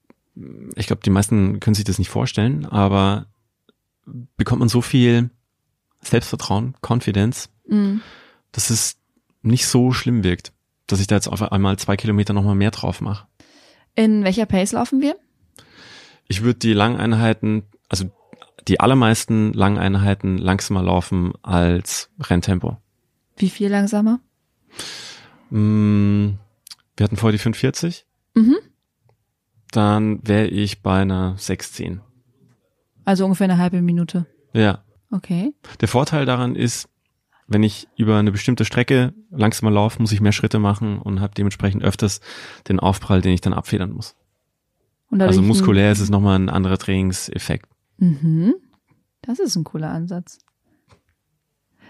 ich glaube, die meisten können sich das nicht vorstellen, aber bekommt man so viel Selbstvertrauen, Confidence, Mhm. dass es nicht so schlimm wirkt, dass ich da jetzt auf einmal zwei Kilometer nochmal mehr drauf mache. In welcher Pace laufen wir? Ich würde die Langeinheiten, also die allermeisten Langeinheiten langsamer laufen als Renntempo. Wie viel langsamer? Mm, Wir hatten vorher die 540. Mhm. Dann wäre ich bei einer 610. Also ungefähr eine halbe Minute. Ja. Okay. Der Vorteil daran ist, wenn ich über eine bestimmte Strecke langsamer laufe, muss ich mehr Schritte machen und habe dementsprechend öfters den Aufprall, den ich dann abfedern muss. Und Also muskulär ist es nochmal ein anderer Trainingseffekt. Mhm. Das ist ein cooler Ansatz.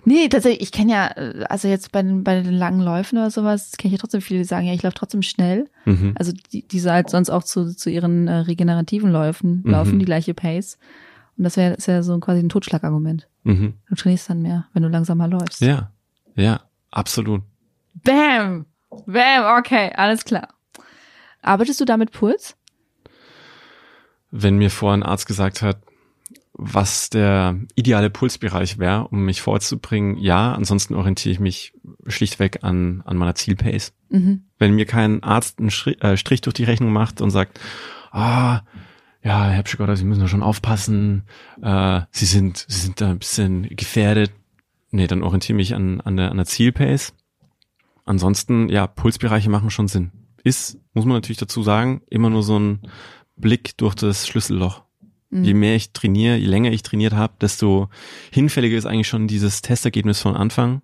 Nee, tatsächlich, ich kenne ja, äh, also jetzt bei den, bei den langen Läufen oder sowas, kenne ich ja trotzdem viele, die sagen, ja, ich laufe trotzdem schnell. Mhm. Also die, die halt sonst auch zu, zu ihren äh, regenerativen Läufen Mhm. laufen, die gleiche Pace. Und das wäre ja so quasi ein Totschlagargument. Mhm. Du trainierst dann mehr, wenn du langsamer läufst. Ja, ja, absolut. Bam! Bam, okay, alles klar. Arbeitest du da mit Puls? Wenn mir vorher ein Arzt gesagt hat, was der ideale Pulsbereich wäre, um mich vorzubringen, ja, ansonsten orientiere ich mich schlichtweg an, an meiner Zielpace. Mhm. Wenn mir kein Arzt einen Strich, äh, Strich durch die Rechnung macht und sagt, ah, ja, Herr Pschikotter, Sie müssen da schon aufpassen, äh, Sie sind, Sie sind da ein bisschen gefährdet. Nee, dann orientiere mich an, an, der, an der Zielpace. Ansonsten, ja, Pulsbereiche machen schon Sinn. Ist, muss man natürlich dazu sagen, immer nur so ein Blick durch das Schlüsselloch. Mhm. Je mehr ich trainiere, je länger ich trainiert habe, desto hinfälliger ist eigentlich schon dieses Testergebnis von Anfang,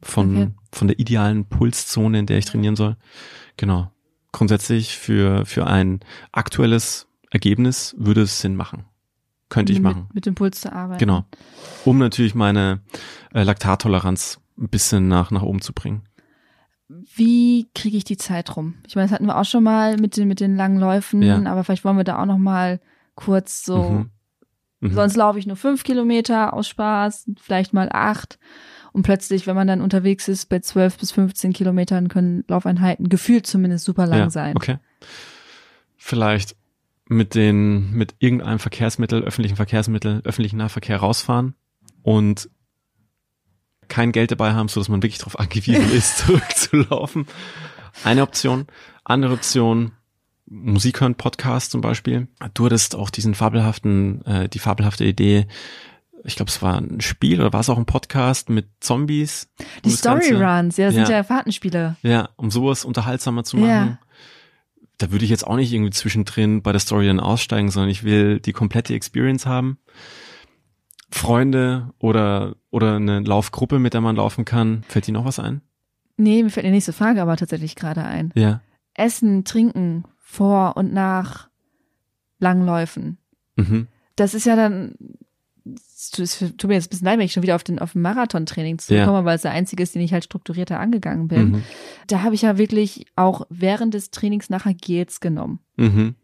von, Okay. von der idealen Pulszone, in der ich trainieren soll. Genau. Grundsätzlich für, für ein aktuelles Ergebnis würde es Sinn machen. Könnte ich mit, machen. Mit dem Puls zu arbeiten. Genau. Um natürlich meine äh, Laktattoleranz ein bisschen nach, nach oben zu bringen. wie kriege ich die Zeit rum? Ich meine, das hatten wir auch schon mal mit den, mit den langen Läufen, Ja. aber vielleicht wollen wir da auch noch mal kurz so, Mhm. Mhm. sonst laufe ich nur fünf Kilometer aus Spaß, vielleicht mal acht. Und plötzlich, wenn man dann unterwegs ist, bei zwölf bis 15 Kilometern können Laufeinheiten gefühlt zumindest super lang ja, sein. Okay. Vielleicht mit den, mit irgendeinem Verkehrsmittel, öffentlichen Verkehrsmittel, öffentlichen Nahverkehr rausfahren und kein Geld dabei haben, so dass man wirklich darauf angewiesen ist, zurückzulaufen. Eine Option. Andere Option, Musik hören, Podcast zum Beispiel. Du hattest auch diesen fabelhaften, äh, die fabelhafte Idee, ich glaube, es war ein Spiel oder war es auch ein Podcast mit Zombies? um Die Story Ganze- Runs, ja, das sind Ja. ja Fahrtenspiele. ja, um sowas unterhaltsamer zu machen. Ja. Da würde ich jetzt auch nicht irgendwie zwischendrin bei der Story dann aussteigen, sondern ich will die komplette Experience haben. Freunde oder, oder eine Laufgruppe, mit der man laufen kann. Fällt dir noch was ein? Nee, mir fällt die nächste Frage aber tatsächlich gerade ein. Ja. Essen, trinken vor und nach Langläufen. Mhm. Das ist ja dann, es tut mir jetzt ein bisschen leid, wenn ich schon wieder auf den, auf Marathontraining zurückkomme, weil es der einzige ist, den ich halt strukturierter angegangen bin. Mhm. Da habe ich ja wirklich auch während des Trainings nachher Gels genommen. Mhm.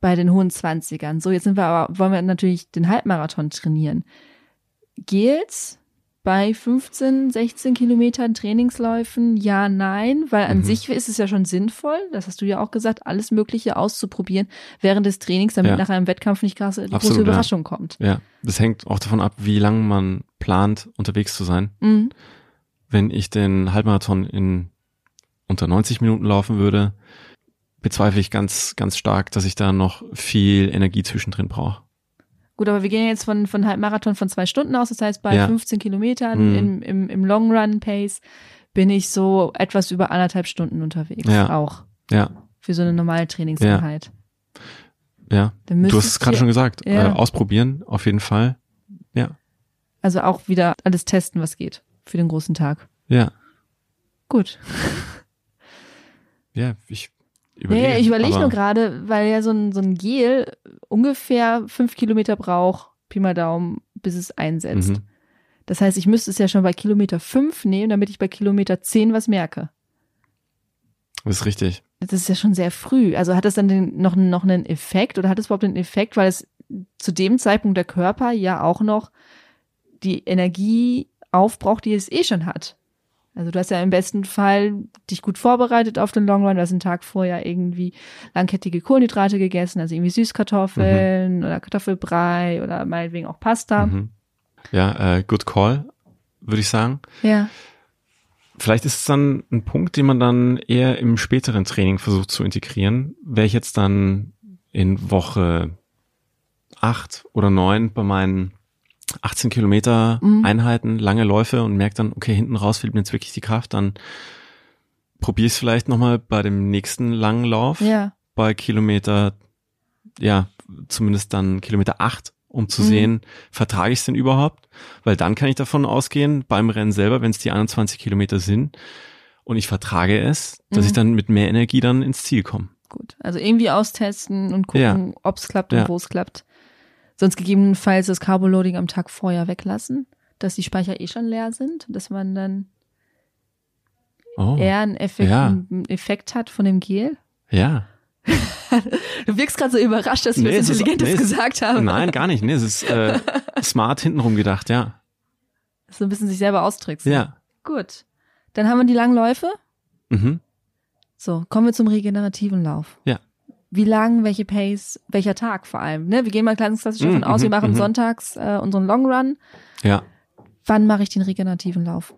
Bei den hohen Zwanzigern. So, jetzt sind wir aber, wollen wir natürlich den Halbmarathon trainieren. Gels bei 15, 16 Kilometern Trainingsläufen, ja, nein, weil an Mhm. sich ist es ja schon sinnvoll, das hast du ja auch gesagt, alles Mögliche auszuprobieren während des Trainings, damit Ja. nach einem Wettkampf nicht krass die große Absolut, ja. Überraschung kommt. Ja. Das hängt auch davon ab, wie lange man plant, unterwegs zu sein. Mhm. Wenn ich den Halbmarathon in unter 90 Minuten laufen würde, bezweifle ich ganz, ganz stark, dass ich da noch viel Energie zwischendrin brauche. Gut, aber wir gehen jetzt von, von Halbmarathon von zwei Stunden aus. Das heißt, bei Ja. 15 Kilometern Mhm. im, im, im Long Run Pace bin ich so etwas über anderthalb Stunden unterwegs. Ja. Auch Ja, für so eine normale Trainingseinheit. ja. Dann Du hast es gerade schon gesagt. Ja. Äh, ausprobieren, auf jeden Fall. Ja. Also auch wieder alles testen, was geht für den großen Tag. Ja. Gut. Ja, ich überlege. nee, ich überlege nur gerade, weil ja so ein, so ein Gel ungefähr fünf Kilometer braucht, Pi mal Daumen, bis es einsetzt. Mhm. Das heißt, ich müsste es ja schon bei Kilometer fünf nehmen, damit ich bei Kilometer zehn was merke. Das ist richtig. Das ist ja schon sehr früh. Also hat das dann den, noch, noch einen Effekt oder hat es überhaupt einen Effekt, weil es zu dem Zeitpunkt der Körper ja auch noch die Energie aufbraucht, die es eh schon hat. Also du hast ja im besten Fall dich gut vorbereitet auf den Long Run, du hast einen Tag vorher irgendwie langkettige Kohlenhydrate gegessen, also irgendwie Süßkartoffeln oder Kartoffelbrei oder meinetwegen auch Pasta. Mhm. Ja, äh, good call, würde ich sagen. Ja. Vielleicht ist es dann ein Punkt, den man dann eher im späteren Training versucht zu integrieren. Wäre ich jetzt dann in Woche acht oder neun bei meinen 18 Kilometer Mhm. Einheiten, lange Läufe und merke dann, okay, hinten raus fehlt mir jetzt wirklich die Kraft, dann probiere ich es vielleicht nochmal bei dem nächsten langen Lauf, Ja. bei Kilometer, ja, zumindest dann Kilometer acht, um zu Mhm. sehen, vertrage ich es denn überhaupt? Weil dann kann ich davon ausgehen, beim Rennen selber, wenn es die 21 Kilometer sind und ich vertrage es, dass Mhm. ich dann mit mehr Energie dann ins Ziel komme. Gut. Also irgendwie austesten und gucken, Ja. ob es klappt und Ja. wo es klappt. Sonst gegebenenfalls das Carboloading am Tag vorher weglassen, dass die Speicher eh schon leer sind, dass man dann Oh, eher einen Effekt, Ja. einen Effekt hat von dem Gel. ja. Du wirkst gerade so überrascht, dass ich Nee, was ist- Intelligentes nee, es- gesagt habe. Nein, gar nicht. Nee, es ist äh, smart hintenrum gedacht, ja. So ein bisschen sich selber austricksen. Ja. Gut. Dann haben wir die langen Läufe. Mhm. So, kommen wir zum regenerativen Lauf. Ja. Wie lang, welche Pace, welcher Tag vor allem. Ne? Wir gehen mal ganz klassisch davon Mhm, aus, wir mhm, machen mhm. sonntags äh, unseren Long Run. Ja. Wann mache ich den regenerativen Lauf?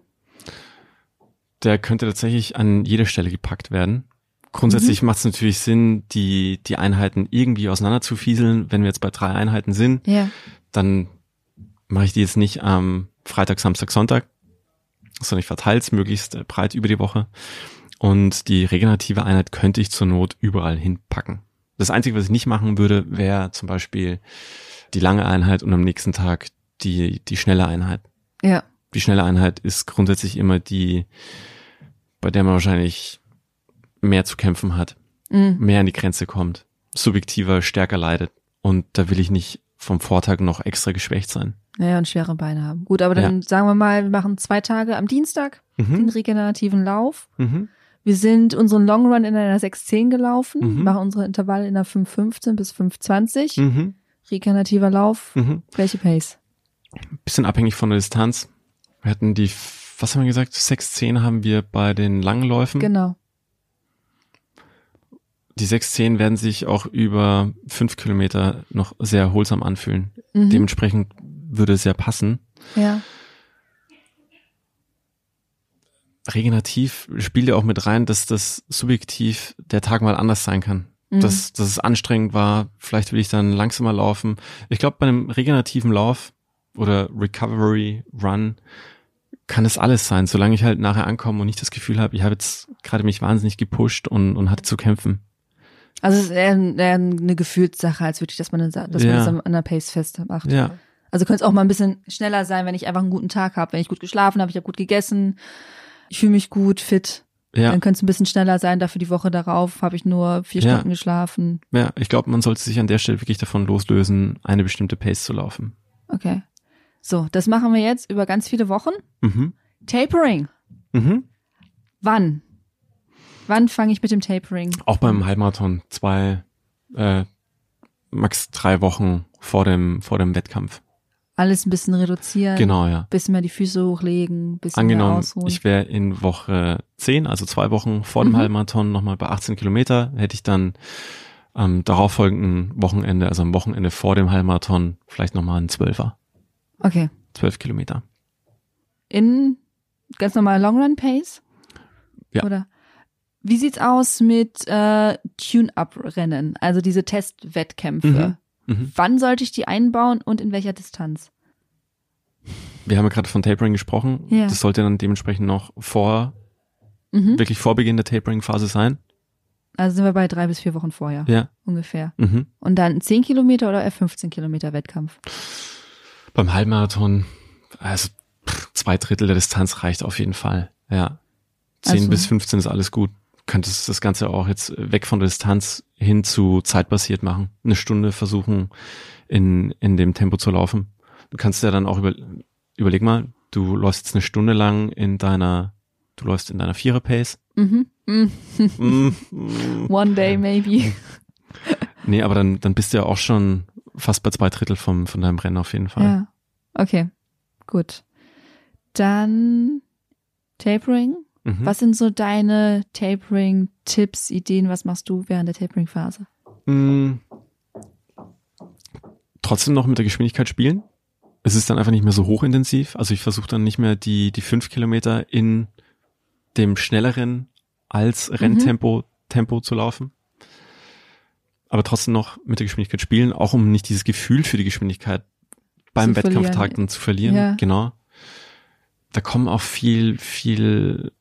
Der könnte tatsächlich an jeder Stelle gepackt werden. Grundsätzlich macht es natürlich Sinn, die, die Einheiten irgendwie auseinander zu fieseln. Wenn wir jetzt bei drei Einheiten sind, Ja. dann mache ich die jetzt nicht am Freitag, Samstag, Sonntag, sondern ich verteile es möglichst äh, breit über die Woche. Und die regenerative Einheit könnte ich zur Not überall hinpacken. Das Einzige, was ich nicht machen würde, wäre zum Beispiel die lange Einheit und am nächsten Tag die, die schnelle Einheit. Ja. Die schnelle Einheit ist grundsätzlich immer die, bei der man wahrscheinlich mehr zu kämpfen hat, Mhm. mehr an die Grenze kommt, subjektiver stärker leidet. Und da will ich nicht vom Vortag noch extra geschwächt sein. Ja, und schwere Beine haben. Gut, aber dann sagen wir mal, wir machen zwei Tage am Dienstag den Mhm. regenerativen Lauf. Mhm. Wir sind unseren Long Run in einer 6.10 gelaufen, Mhm. machen unsere Intervalle in einer 5.15 bis 5.20. Mhm. Regenerativer Lauf. Mhm. Welche Pace? Bisschen abhängig von der Distanz. Wir hatten die, was haben wir gesagt? 6,10 haben wir bei den Langläufen. Genau. Die 6,10 werden sich auch über fünf Kilometer noch sehr erholsam anfühlen. Mhm. Dementsprechend würde es sehr passen. ja. Regenerativ spielt ja auch mit rein, dass das subjektiv der Tag mal anders sein kann. Mhm. Dass, dass es anstrengend war, vielleicht will ich dann langsamer laufen. Ich glaube, bei einem regenerativen Lauf oder Recovery Run kann es alles sein, solange ich halt nachher ankomme und nicht das Gefühl habe, ich habe jetzt gerade mich wahnsinnig gepusht und, und hatte zu kämpfen. Also es ist eher, eher eine Gefühlssache, als wirklich, dass man, eine, dass Ja. man das an an der Pace festmacht. Ja, Also könnte es auch mal ein bisschen schneller sein, wenn ich einfach einen guten Tag habe, wenn ich gut geschlafen habe, ich habe gut gegessen, ich fühle mich gut, fit. ja, Dann könnte es ein bisschen schneller sein. Dafür die Woche darauf habe ich nur vier Ja. Stunden geschlafen. ja. Ich glaube, man sollte sich an der Stelle wirklich davon loslösen, eine bestimmte Pace zu laufen. Okay. So, das machen wir jetzt über ganz viele Wochen. Mhm. Tapering. Mhm. Wann? Wann fange ich mit dem Tapering? Auch beim Halbmarathon zwei, äh, max drei Wochen vor dem, vor dem Wettkampf. Alles ein bisschen reduzieren. Genau, ja. Bisschen mehr die Füße hochlegen, bisschen mehr Angenommen, ausruhen. ich wäre in Woche 10, also zwei Wochen vor dem Mhm. Halbmarathon nochmal bei 18 Kilometer, hätte ich dann am darauffolgenden Wochenende, also am Wochenende vor dem Halbmarathon, vielleicht nochmal einen Zwölfer, okay. zwölf Kilometer. In ganz normal Long Run Pace? Ja. Oder? Wie sieht's aus mit äh, Tune-Up-Rennen, also diese Testwettkämpfe? Mhm. Wann sollte ich die einbauen und in welcher Distanz? Wir haben ja gerade von Tapering gesprochen. Ja. Das sollte dann dementsprechend noch vor, Mhm. wirklich vor Beginn der Tapering-Phase sein. Also sind wir bei drei bis vier Wochen vorher Ja. ungefähr. Mhm. Und dann 10 Kilometer oder eher 15 Kilometer Wettkampf? Beim Halbmarathon, also zwei Drittel der Distanz reicht auf jeden Fall. Ja. 10 Also- bis 15 ist alles gut. Könntest das Ganze auch jetzt weg von der Distanz hin zu zeitbasiert machen. Eine Stunde versuchen, in, in dem Tempo zu laufen. Du kannst ja dann auch über, überleg mal, du läufst jetzt eine Stunde lang in deiner, du läufst in deiner Vierer-Pace. Mhm. Mhm. Mm. One day maybe. Nee, aber dann, dann bist du ja auch schon fast bei zwei Drittel vom, von deinem Rennen auf jeden Fall. Ja. Okay. Gut. Dann Tapering. Mhm. Was sind so deine Tapering-Tipps, Ideen? Was machst du während der Tapering-Phase? Mm. Trotzdem noch mit der Geschwindigkeit spielen. Es ist dann einfach nicht mehr so hochintensiv. Also ich versuche dann nicht mehr die, die fünf Kilometer in dem schnelleren als Renntempo Tempo zu laufen. Aber trotzdem noch mit der Geschwindigkeit spielen, auch um nicht dieses Gefühl für die Geschwindigkeit beim Wettkampftag dann zu verlieren. Ja. Genau. Da kommen auch viel, viel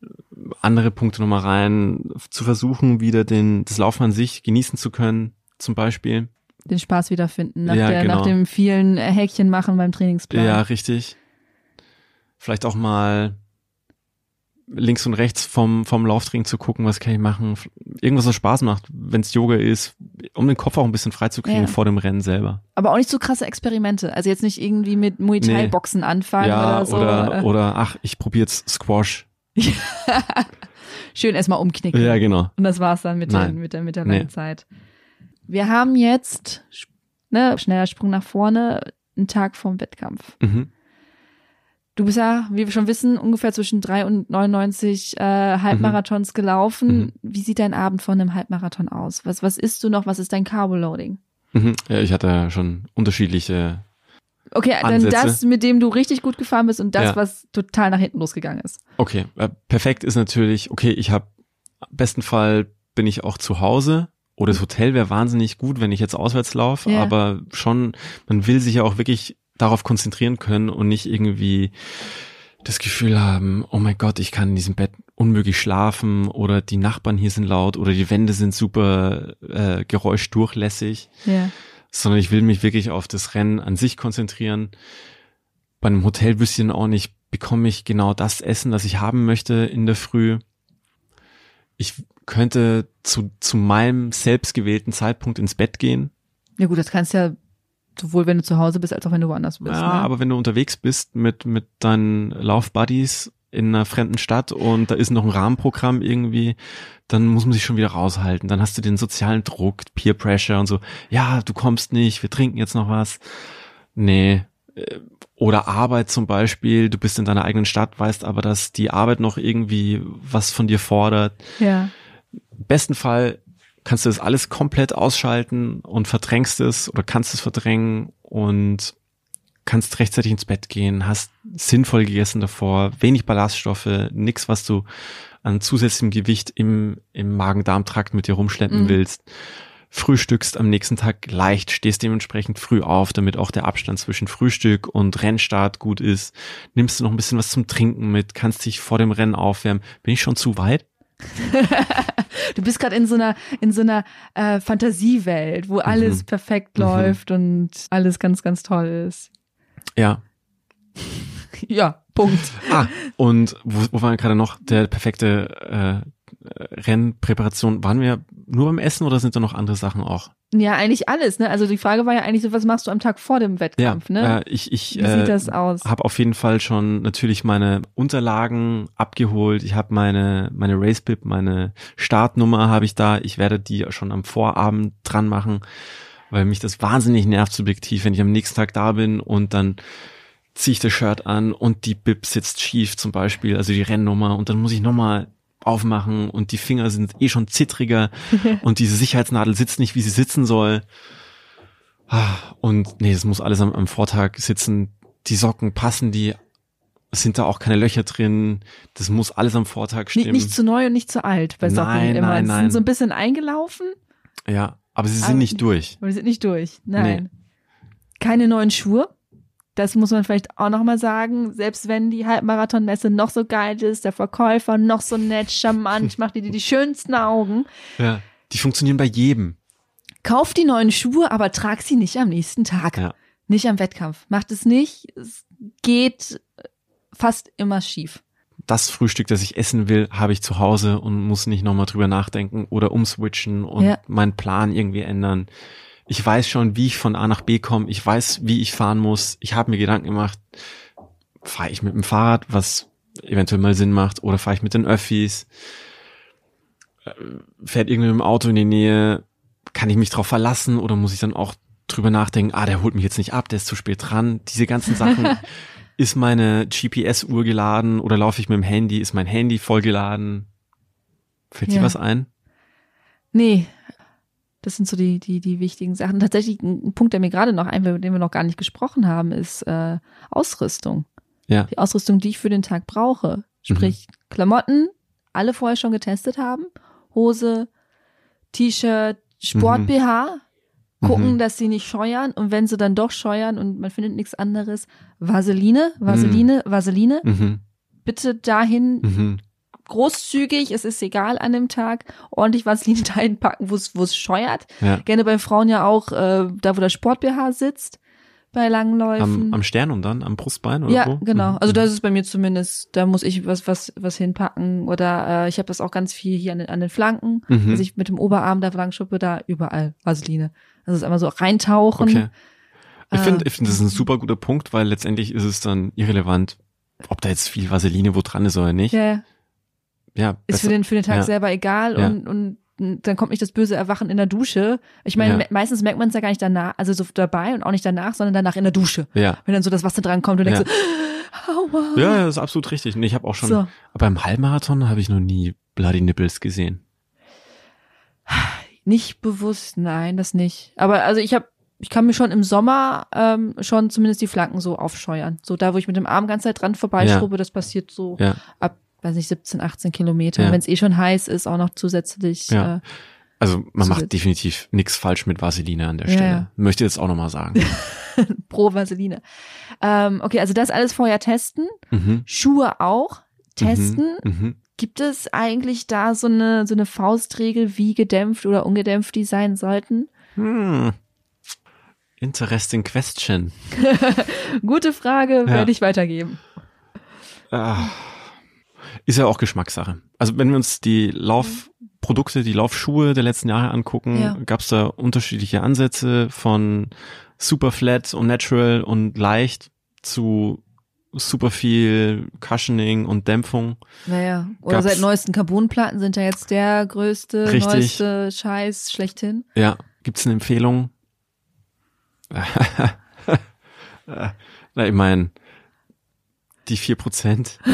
andere Punkte nochmal rein, zu versuchen, wieder den, das Laufen an sich genießen zu können, zum Beispiel. Den Spaß wiederfinden nach, Ja, der, genau. nach dem vielen Häkchen machen beim Trainingsplan. Ja, richtig. Vielleicht auch mal links und rechts vom, vom Lauftraining zu gucken, was kann ich machen. Irgendwas, was Spaß macht, wenn es Yoga ist, um den Kopf auch ein bisschen freizukriegen Ja. vor dem Rennen selber. Aber auch nicht so krasse Experimente. Also jetzt nicht irgendwie mit Muay Thai Nee. Boxen anfangen ja, oder so. oder, oder ach, ich probiere jetzt Squash. Schön erstmal umknicken. Ja, genau. Und das war's dann mit, den, mit der, mit der Nee. Zeit. Wir haben jetzt, ne, schneller Sprung nach vorne, einen Tag vorm Wettkampf. Mhm. Du bist ja, wie wir schon wissen, ungefähr zwischen drei und 99 äh, Halbmarathons gelaufen. Mhm. Wie sieht dein Abend vor einem Halbmarathon aus? Was, was isst du noch? Was ist dein Carboloading? Mhm. Ja, ich hatte schon unterschiedliche. Okay, dann Ansätze. das, mit dem du richtig gut gefahren bist und das, Ja. was total nach hinten losgegangen ist. Okay, äh, perfekt ist natürlich, okay, ich habe, besten Fall bin ich auch zu Hause oder das Hotel wäre wahnsinnig gut, wenn ich jetzt auswärts laufe, Ja. aber schon, man will sich ja auch wirklich darauf konzentrieren können und nicht irgendwie das Gefühl haben, oh mein Gott, ich kann in diesem Bett unmöglich schlafen oder die Nachbarn hier sind laut oder die Wände sind super äh, geräuschdurchlässig Ja. sondern ich will mich wirklich auf das Rennen an sich konzentrieren. Bei einem Hotel wüsste ich dann auch nicht, bekomme ich genau das Essen, das ich haben möchte in der Früh. Ich könnte zu, zu meinem selbstgewählten Zeitpunkt ins Bett gehen. Ja gut, das kannst ja sowohl wenn du zu Hause bist, als auch wenn du woanders bist. Ja, ne? aber wenn du unterwegs bist mit, mit deinen Laufbuddies in einer fremden Stadt und da ist noch ein Rahmenprogramm irgendwie, dann muss man sich schon wieder raushalten. Dann hast du den sozialen Druck, Peer Pressure und so. Ja, du kommst nicht, wir trinken jetzt noch was. Nee. Äh, oder Arbeit zum Beispiel, du bist in deiner eigenen Stadt, weißt aber, dass die Arbeit noch irgendwie was von dir fordert. Ja. besten Fall kannst du das alles komplett ausschalten und verdrängst es oder kannst es verdrängen und kannst rechtzeitig ins Bett gehen, hast sinnvoll gegessen davor, wenig Ballaststoffe, nix, was du an zusätzlichem Gewicht im, im Magen-Darm-Trakt mit dir rumschleppen Mhm. willst. Frühstückst am nächsten Tag leicht, stehst dementsprechend früh auf, damit auch der Abstand zwischen Frühstück und Rennstart gut ist. Nimmst du noch ein bisschen was zum Trinken mit, kannst dich vor dem Rennen aufwärmen. Bin ich schon zu weit? Du bist gerade in so einer in so einer äh, Fantasiewelt, wo alles Mhm. perfekt Mhm. läuft und alles ganz ganz toll ist. Ja, Ja, Punkt. Ah, und wo, wo waren wir gerade noch? Der perfekte äh, Rennpräparation. Waren wir nur beim Essen oder sind da noch andere Sachen auch? Ja, eigentlich alles, ne? Also die Frage war ja eigentlich so, was machst du am Tag vor dem Wettkampf, ne? äh, ich, ich Wie äh, sieht das aus? habe auf jeden Fall schon natürlich meine Unterlagen abgeholt. Ich habe meine meine Racepip, meine Startnummer habe ich da. Ich werde die schon am Vorabend dran machen, weil mich das wahnsinnig nervt subjektiv, wenn ich am nächsten Tag da bin und dann ziehe ich das Shirt an und die Bib sitzt schief zum Beispiel, also die Rennnummer und dann muss ich nochmal aufmachen und die Finger sind eh schon zittriger und diese Sicherheitsnadel sitzt nicht, wie sie sitzen soll. Ah, Und nee, das muss alles am, am Vortag sitzen. Die Socken passen, die sind da auch keine Löcher drin. Das muss alles am Vortag Nicht, stimmen. nicht zu neu und nicht zu alt bei Socken Nein, immer. nein, nein. sind so ein bisschen eingelaufen, ja, aber sie sind Aber- nicht durch. aber die sind nicht durch. Nein. Keine neuen Schuhe. Das muss man vielleicht auch nochmal sagen. Selbst wenn die Halbmarathonmesse noch so geil ist, der Verkäufer noch so nett, charmant, macht dir die, die schönsten Augen. Ja. Die funktionieren bei jedem. Kauf die neuen Schuhe, aber trag sie nicht am nächsten Tag. Ja. Nicht am Wettkampf. Macht es nicht. Es geht fast immer schief. Das Frühstück, das ich essen will, habe ich zu Hause und muss nicht nochmal drüber nachdenken oder umswitchen und Ja. meinen Plan irgendwie ändern. Ich weiß schon, wie ich von A nach B komme. Ich weiß, wie ich fahren muss. Ich habe mir Gedanken gemacht, fahre ich mit dem Fahrrad, was eventuell mal Sinn macht, oder fahre ich mit den Öffis? Äh, Fährt irgendwie mit dem Auto in die Nähe? Kann ich mich drauf verlassen oder muss ich dann auch drüber nachdenken, ah, der holt mich jetzt nicht ab, der ist zu spät dran. Diese ganzen Sachen. ist meine GPS-Uhr geladen oder laufe ich mit dem Handy? Ist mein Handy vollgeladen? Fällt dir Ja. was ein? Nee. Das sind so die, die, die wichtigen Sachen. Tatsächlich ein ein Punkt, der mir gerade noch einfällt, über den wir noch gar nicht gesprochen haben, ist äh, Ausrüstung. Ja. Die Ausrüstung, die ich für den Tag brauche. Sprich, Klamotten, alle vorher schon getestet haben. Hose, T-Shirt, Sport-BH. Gucken, Mhm. dass sie nicht scheuern. Und wenn sie dann doch scheuern und man findet nichts anderes, Vaseline, Vaseline, Vaseline. Mhm. Bitte dahin Mhm. Großzügig, es ist egal an dem Tag, ordentlich Vaseline dahin packen, wo es wo es scheuert. Ja. Gerne bei Frauen ja auch äh, da, wo der Sport-BH sitzt, bei langen Läufen. Am, am Stern und dann am Brustbein oder ja, wo? genau. Mhm. Also das ist bei mir zumindest, da muss ich was was was hinpacken oder äh, ich habe das auch ganz viel hier an den, an den Flanken, Mhm. dass ich mit dem Oberarm der Flankenschuppe da überall Vaseline. Also es ist einmal so reintauchen. Okay. Ich Äh, finde, ich finde, das ist ein super guter Punkt, weil letztendlich ist es dann irrelevant, ob da jetzt viel Vaseline wo dran ist oder nicht. Ja, ja. Ja, ist besser. für den für den Tag Ja. selber egal Ja. und und dann kommt nicht das böse Erwachen in der Dusche. Ich meine, Ja. me meistens merkt man es ja gar nicht danach, also so dabei und auch nicht danach, sondern danach in der Dusche. ja. Wenn dann so das Wasser dran kommt und Ja. denkst so, aua. Ja, ja, das ist absolut richtig. Nee, ich habe auch schon, So. aber beim Halbmarathon habe ich noch nie Bloody Nipples gesehen. Nicht bewusst, nein, das nicht. Aber also ich habe ich kann mir schon im Sommer ähm, schon zumindest die Flanken so aufscheuern. So da, wo ich mit dem Arm ganz Zeit dran vorbeischrubbe, das passiert so Ja. ab, weiß nicht, 17, 18 Kilometer. Ja. Wenn es eh schon heiß ist, auch noch zusätzlich. Ja. Äh, Also man macht definitiv nichts falsch mit Vaseline an der Stelle. ja. Möchte jetzt auch nochmal sagen. pro Vaseline. Ähm, okay, also das alles vorher testen. mhm. Schuhe auch testen. Mhm. Mhm. Gibt es eigentlich da so eine, so eine Faustregel, wie gedämpft oder ungedämpft die sein sollten? Hm. Interesting question. Gute Frage, werde ich weitergeben. Ah. Ist ja auch Geschmackssache. Also wenn wir uns die Laufprodukte, die Laufschuhe der letzten Jahre angucken, Ja. gab es da unterschiedliche Ansätze von super flat und natural und leicht zu super viel Cushioning und Dämpfung. Naja, oder Gab's- seit neuesten Carbonplatten sind ja jetzt der größte, Richtig. neueste Scheiß schlechthin. Ja, gibt's eine Empfehlung? Na, ich meine, die vier Prozent.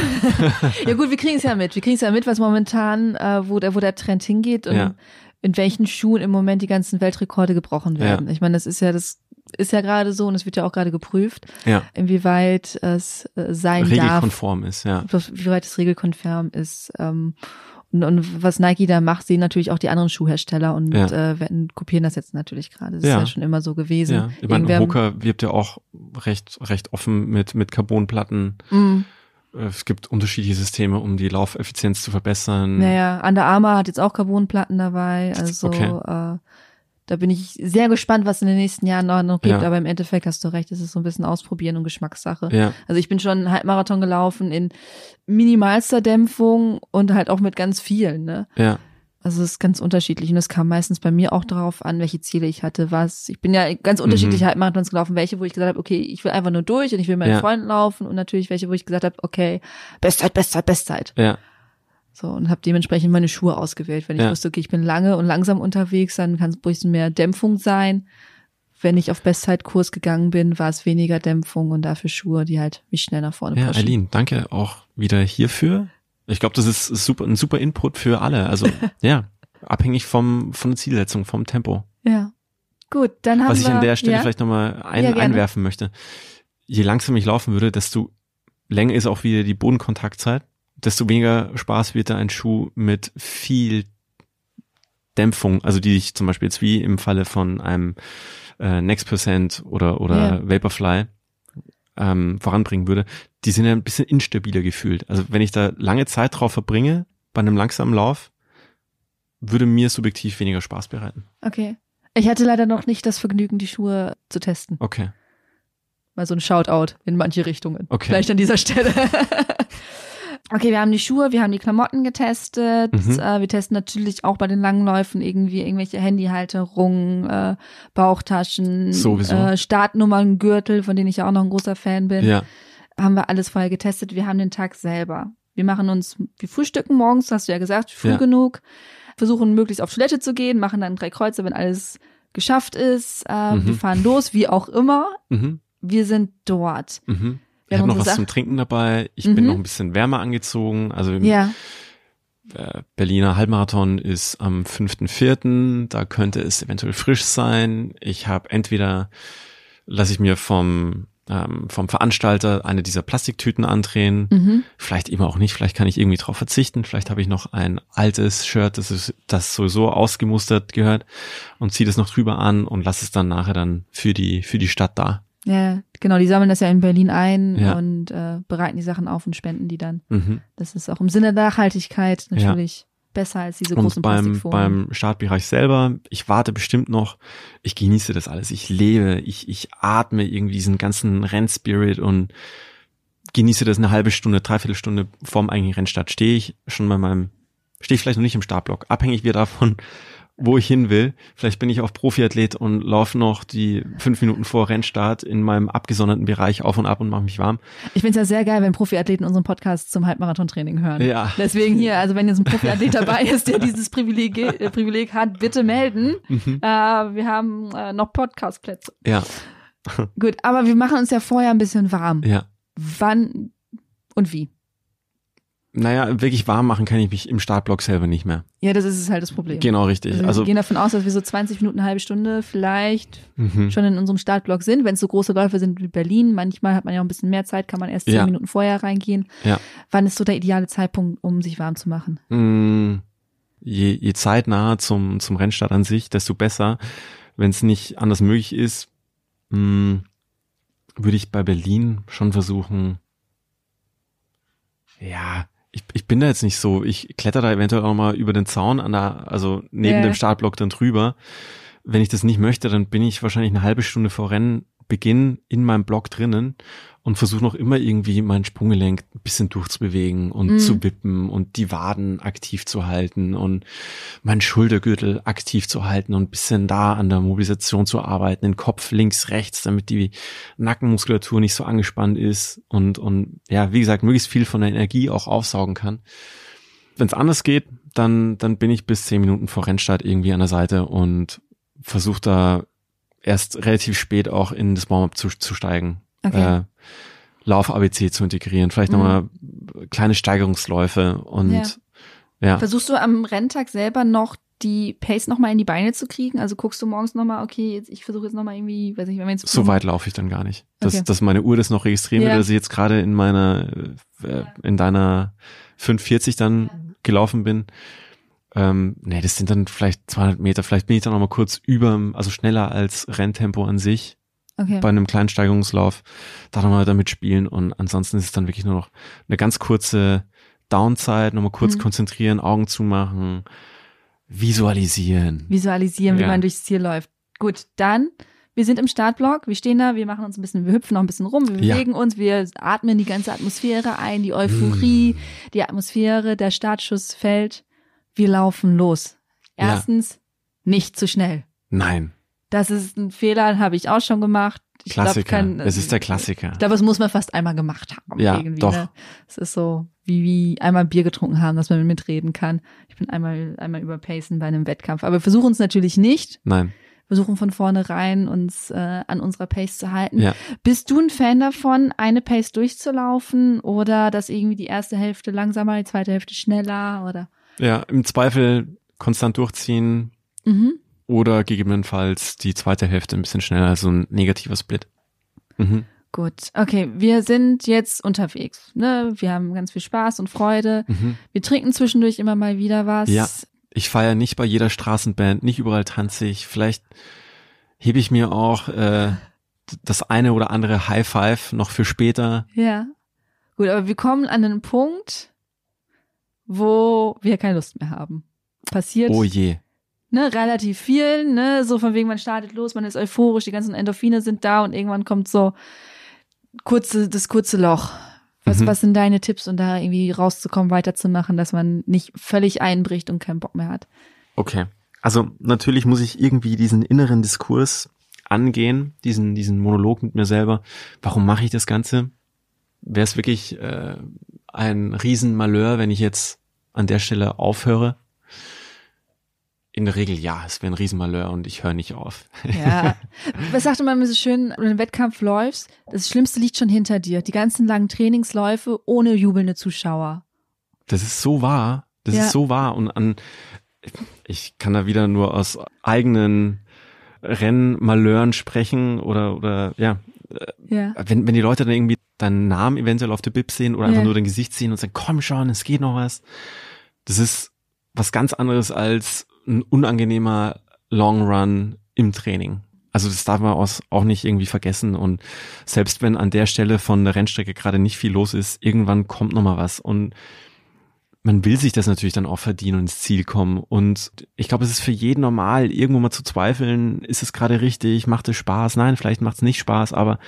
Ja gut, wir kriegen es ja mit. Wir kriegen es ja mit, was momentan, äh, wo, der, wo der Trend hingeht und Ja. in welchen Schuhen im Moment die ganzen Weltrekorde gebrochen werden. Ich meine, das ist ja das ist ja gerade so und es wird ja auch gerade geprüft, Ja, inwieweit es äh, sein darf, regelkonform ist, ja. wie weit es regelkonform ist. Ähm, und, und was Nike da macht, sehen natürlich auch die anderen Schuhhersteller und Ja. äh, werden, kopieren das jetzt natürlich gerade. Das Ja. ist ja schon immer so gewesen. Ja, ich meine, Hooker wirbt ja auch recht, recht offen mit, mit Carbonplatten. Mm. Äh, Es gibt unterschiedliche Systeme, um die Laufeffizienz zu verbessern. Naja, Under Armour hat jetzt auch Carbonplatten dabei. Also Okay. äh, da bin ich sehr gespannt, was in den nächsten Jahren noch, gibt. Ja. Aber im Endeffekt hast du recht, es ist so ein bisschen Ausprobieren und Geschmackssache. Ja, Also ich bin schon einen Halbmarathon gelaufen in minimalster Dämpfung und halt auch mit ganz vielen. Ne? ja, Also es ist ganz unterschiedlich und es kam meistens bei mir auch darauf an, welche Ziele ich hatte, was. Ich bin ja ganz unterschiedliche Halbmarathons gelaufen, welche, wo ich gesagt habe, okay, ich will einfach nur durch und ich will mit meinen Ja. Freunden laufen und natürlich welche, wo ich gesagt habe, okay, Bestzeit, Bestzeit, Bestzeit. ja, So und habe dementsprechend meine Schuhe ausgewählt. Wenn ich Ja. wusste, okay, ich bin lange und langsam unterwegs, dann kann es ein bisschen mehr Dämpfung sein. Wenn ich auf Bestzeitkurs gegangen bin, war es weniger Dämpfung und dafür Schuhe, die halt mich schnell nach vorne ja, pushen. Eileen, danke auch wieder hierfür. Ich glaube, das ist super, ein super Input für alle. Also, ja, abhängig vom, von der Zielsetzung, vom Tempo. Ja. Gut, dann haben Was ich an der Stelle ja? vielleicht nochmal ein, Ja, einwerfen möchte. Je langsamer ich laufen würde, desto länger ist auch wieder die Bodenkontaktzeit, desto weniger Spaß wird da ein Schuh mit viel Dämpfung, also die ich zum Beispiel jetzt wie im Falle von einem äh, Next Percent oder, oder Ja. Vaporfly ähm, voranbringen würde, die sind ja ein bisschen instabiler gefühlt. Also wenn ich da lange Zeit drauf verbringe, bei einem langsamen Lauf, würde mir subjektiv weniger Spaß bereiten. Okay. Ich hatte leider noch nicht das Vergnügen, die Schuhe zu testen. Okay. Mal so ein Shoutout in manche Richtungen. Okay. Vielleicht an dieser Stelle. okay, wir haben die Schuhe, wir haben die Klamotten getestet. Mhm. Äh, wir testen natürlich auch bei den langen Läufen irgendwie irgendwelche Handyhalterungen, äh, Bauchtaschen, Sowieso. Äh, Startnummern, Gürtel, von denen ich ja auch noch ein großer Fan bin. Ja. Haben wir alles vorher getestet. Wir haben den Tag selber. Wir machen uns, wir frühstücken morgens, hast du ja gesagt, früh Ja. genug, versuchen möglichst auf Toilette zu gehen, machen dann drei Kreuze, wenn alles geschafft ist. Äh, Mhm. Wir fahren los, wie auch immer. Mhm. Wir sind dort. Mhm. Wir Ich habe noch was unsere zum Trinken dabei. Ich Mhm. bin noch ein bisschen wärmer angezogen. Also im Ja, äh, Berliner Halbmarathon ist am 5.4. Da könnte es eventuell frisch sein. Ich habe entweder lasse ich mir vom ähm, vom Veranstalter eine dieser Plastiktüten andrehen. mhm. Vielleicht eben auch nicht. Vielleicht kann ich irgendwie drauf verzichten. Vielleicht habe ich noch ein altes Shirt, das ist das sowieso ausgemustert gehört und ziehe das noch drüber an und lasse es dann nachher dann für die für die Stadt da. Ja, genau. Die sammeln das ja in Berlin ein Ja. und äh, bereiten die Sachen auf und spenden die dann. Mhm. Das ist auch im Sinne der Nachhaltigkeit natürlich besser als diese großen beim, Plastikfolien. beim Startbereich selber, ich warte bestimmt noch, ich genieße das alles, ich lebe, ich, ich atme irgendwie diesen ganzen Rennspirit und genieße das eine halbe Stunde, dreiviertel Stunde vorm eigentlichen Rennstart. Stehe ich schon bei meinem, stehe ich vielleicht noch nicht im Startblock, abhängig wieder davon, wo ich hin will. Vielleicht bin ich auch Profiathlet und laufe noch die fünf Minuten vor Rennstart in meinem abgesonderten Bereich auf und ab und mache mich warm. Ich finde es ja sehr geil, wenn Profiathleten unseren Podcast zum Halbmarathon-Training hören. Ja. Deswegen hier, also wenn jetzt ein Profiathlet dabei ist, der dieses Privileg, äh, Privileg hat, bitte melden. Mhm. Äh, wir haben äh, noch Podcastplätze. Ja, Gut, aber wir machen uns ja vorher ein bisschen warm. ja. Wann und wie? Naja, wirklich warm machen kann ich mich im Startblock selber nicht mehr. Ja, das ist halt das Problem. Genau richtig. Also wir Also, gehen davon aus, dass wir so 20 Minuten, eine halbe Stunde vielleicht mhm. schon in unserem Startblock sind. Wenn es so große Läufe sind wie Berlin, manchmal hat man ja auch ein bisschen mehr Zeit, kann man erst zehn Ja. Minuten vorher reingehen. Ja. Wann ist so der ideale Zeitpunkt, um sich warm zu machen? Mm, je, je zeitnaher zum, zum Rennstart an sich, desto besser. Wenn es nicht anders möglich ist, mm, würde ich bei Berlin schon versuchen, ja, ich, ich bin da jetzt nicht so, ich kletter da eventuell auch mal über den Zaun an der, also neben Ja. dem Startblock dann drüber. Wenn ich das nicht möchte, dann bin ich wahrscheinlich eine halbe Stunde vor Rennbeginn Beginn in meinem Block drinnen und versuche noch immer irgendwie mein Sprunggelenk ein bisschen durchzubewegen und Mhm. zu wippen und die Waden aktiv zu halten und meinen Schultergürtel aktiv zu halten und ein bisschen da an der Mobilisation zu arbeiten, den Kopf links, rechts, damit die Nackenmuskulatur nicht so angespannt ist und, und ja, wie gesagt, möglichst viel von der Energie auch aufsaugen kann. Wenn es anders geht, dann, dann bin ich bis zehn Minuten vor Rennstart irgendwie an der Seite und versuche da erst relativ spät auch in das Warm-up zu, zu steigen. Okay. Äh, Lauf-ABC zu integrieren, vielleicht Mhm. nochmal kleine Steigerungsläufe und Ja. ja. Versuchst du am Renntag selber noch die Pace nochmal in die Beine zu kriegen? Also guckst du morgens nochmal, okay, jetzt, ich versuche jetzt nochmal irgendwie, weiß nicht, wenn wir jetzt So weit laufe ich dann gar nicht. Dass, Okay. dass meine Uhr das noch registrieren Ja. will, dass ich jetzt gerade in meiner, äh, in deiner 540 dann gelaufen bin. Ähm, nee, das sind dann vielleicht 200 Meter. Vielleicht bin ich dann noch mal kurz über, also schneller als Renntempo an sich Okay. bei einem kleinen Steigerungslauf. Da nochmal damit spielen und ansonsten ist es dann wirklich nur noch eine ganz kurze Downside, nochmal kurz Mhm. konzentrieren, Augen zumachen, visualisieren. Visualisieren, wie Ja. man durchs Ziel läuft. Gut, dann, wir sind im Startblock, wir stehen da, wir machen uns ein bisschen, wir hüpfen noch ein bisschen rum, wir Ja. bewegen uns, wir atmen die ganze Atmosphäre ein, die Euphorie, Mm. die Atmosphäre, der Startschuss fällt. Wir laufen los. Ja. Erstens, nicht zu schnell. Nein, Das ist ein Fehler, habe ich auch schon gemacht. Ich glaub, Klassiker. kein- es ist der Klassiker. Ich glaube, das muss man fast einmal gemacht haben. Ja, irgendwie, doch. Ne? Es ist so, wie, wie einmal Bier getrunken haben, dass man mitreden kann. Ich bin einmal, einmal überpacen bei einem Wettkampf. Aber wir versuchen es natürlich nicht. Nein. versuchen von vornherein uns äh, an unserer Pace zu halten. Ja. Bist du ein Fan davon, eine Pace durchzulaufen oder dass irgendwie die erste Hälfte langsamer, die zweite Hälfte schneller oder? Ja, im Zweifel konstant durchziehen Mhm. oder gegebenenfalls die zweite Hälfte ein bisschen schneller, also ein negativer Split. Mhm. Gut, okay, wir sind jetzt unterwegs. Ne? Wir haben ganz viel Spaß und Freude. Mhm. Wir trinken zwischendurch immer mal wieder was. Ja. Ich feiere nicht bei jeder Straßenband, nicht überall tanze ich. Vielleicht hebe ich mir auch äh, das eine oder andere High Five noch für später. Ja. Gut, aber wir kommen an einen Punkt, wo wir keine Lust mehr haben. Passiert Oh je. ne, relativ viel, ne, so von wegen, man startet los, man ist euphorisch, die ganzen Endorphine sind da und irgendwann kommt so kurze, das kurze Loch. Was, Mhm. was sind deine Tipps, um da irgendwie rauszukommen, weiterzumachen, dass man nicht völlig einbricht und keinen Bock mehr hat? Okay. Also natürlich muss ich irgendwie diesen inneren Diskurs angehen, diesen, diesen Monolog mit mir selber. Warum mache ich das Ganze? Wäre es wirklich äh, ein Riesenmalheur, wenn ich jetzt an der Stelle aufhöre? In der Regel ja, es wäre ein Riesenmalheur und ich höre nicht auf. Ja. Was sagte man mir so schön, wenn du einen Wettkampf läufst, das Schlimmste liegt schon hinter dir. Die ganzen langen Trainingsläufe ohne jubelnde Zuschauer. Das ist so wahr. Das Ja. ist so wahr. Und an, ich kann da wieder nur aus eigenen Rennmalheuren sprechen oder, oder, ja, Ja. wenn, wenn die Leute dann irgendwie deinen Namen eventuell auf der Bib sehen oder einfach Ja. nur dein Gesicht sehen und sagen, komm schon, es geht noch was. Das ist was ganz anderes als ein unangenehmer Long Run im Training. Also das darf man auch nicht irgendwie vergessen und selbst wenn an der Stelle von der Rennstrecke gerade nicht viel los ist, irgendwann kommt noch mal was und man will sich das natürlich dann auch verdienen und ins Ziel kommen. Und ich glaube, es ist für jeden normal, irgendwo mal zu zweifeln, ist es gerade richtig, macht es Spaß? Nein, vielleicht macht es nicht Spaß, aber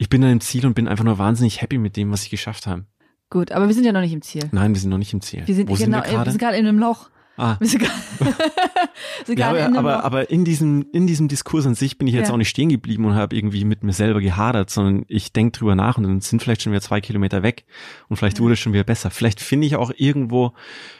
ich bin dann im Ziel und bin einfach nur wahnsinnig happy mit dem, was ich geschafft habe. Gut, aber wir sind ja noch nicht im Ziel. Nein, wir sind noch nicht im Ziel. Wir sind Wo genau, sind wir wir gerade? sind gerade in einem Loch. Ah, Wir sind gerade sind ja, aber, aber, aber in diesem, in diesem Diskurs an sich bin ich jetzt Ja. auch nicht stehen geblieben und habe irgendwie mit mir selber gehadert, sondern ich denke drüber nach und dann sind vielleicht schon wieder zwei Kilometer weg und vielleicht wurde es schon wieder besser. Vielleicht finde ich auch irgendwo,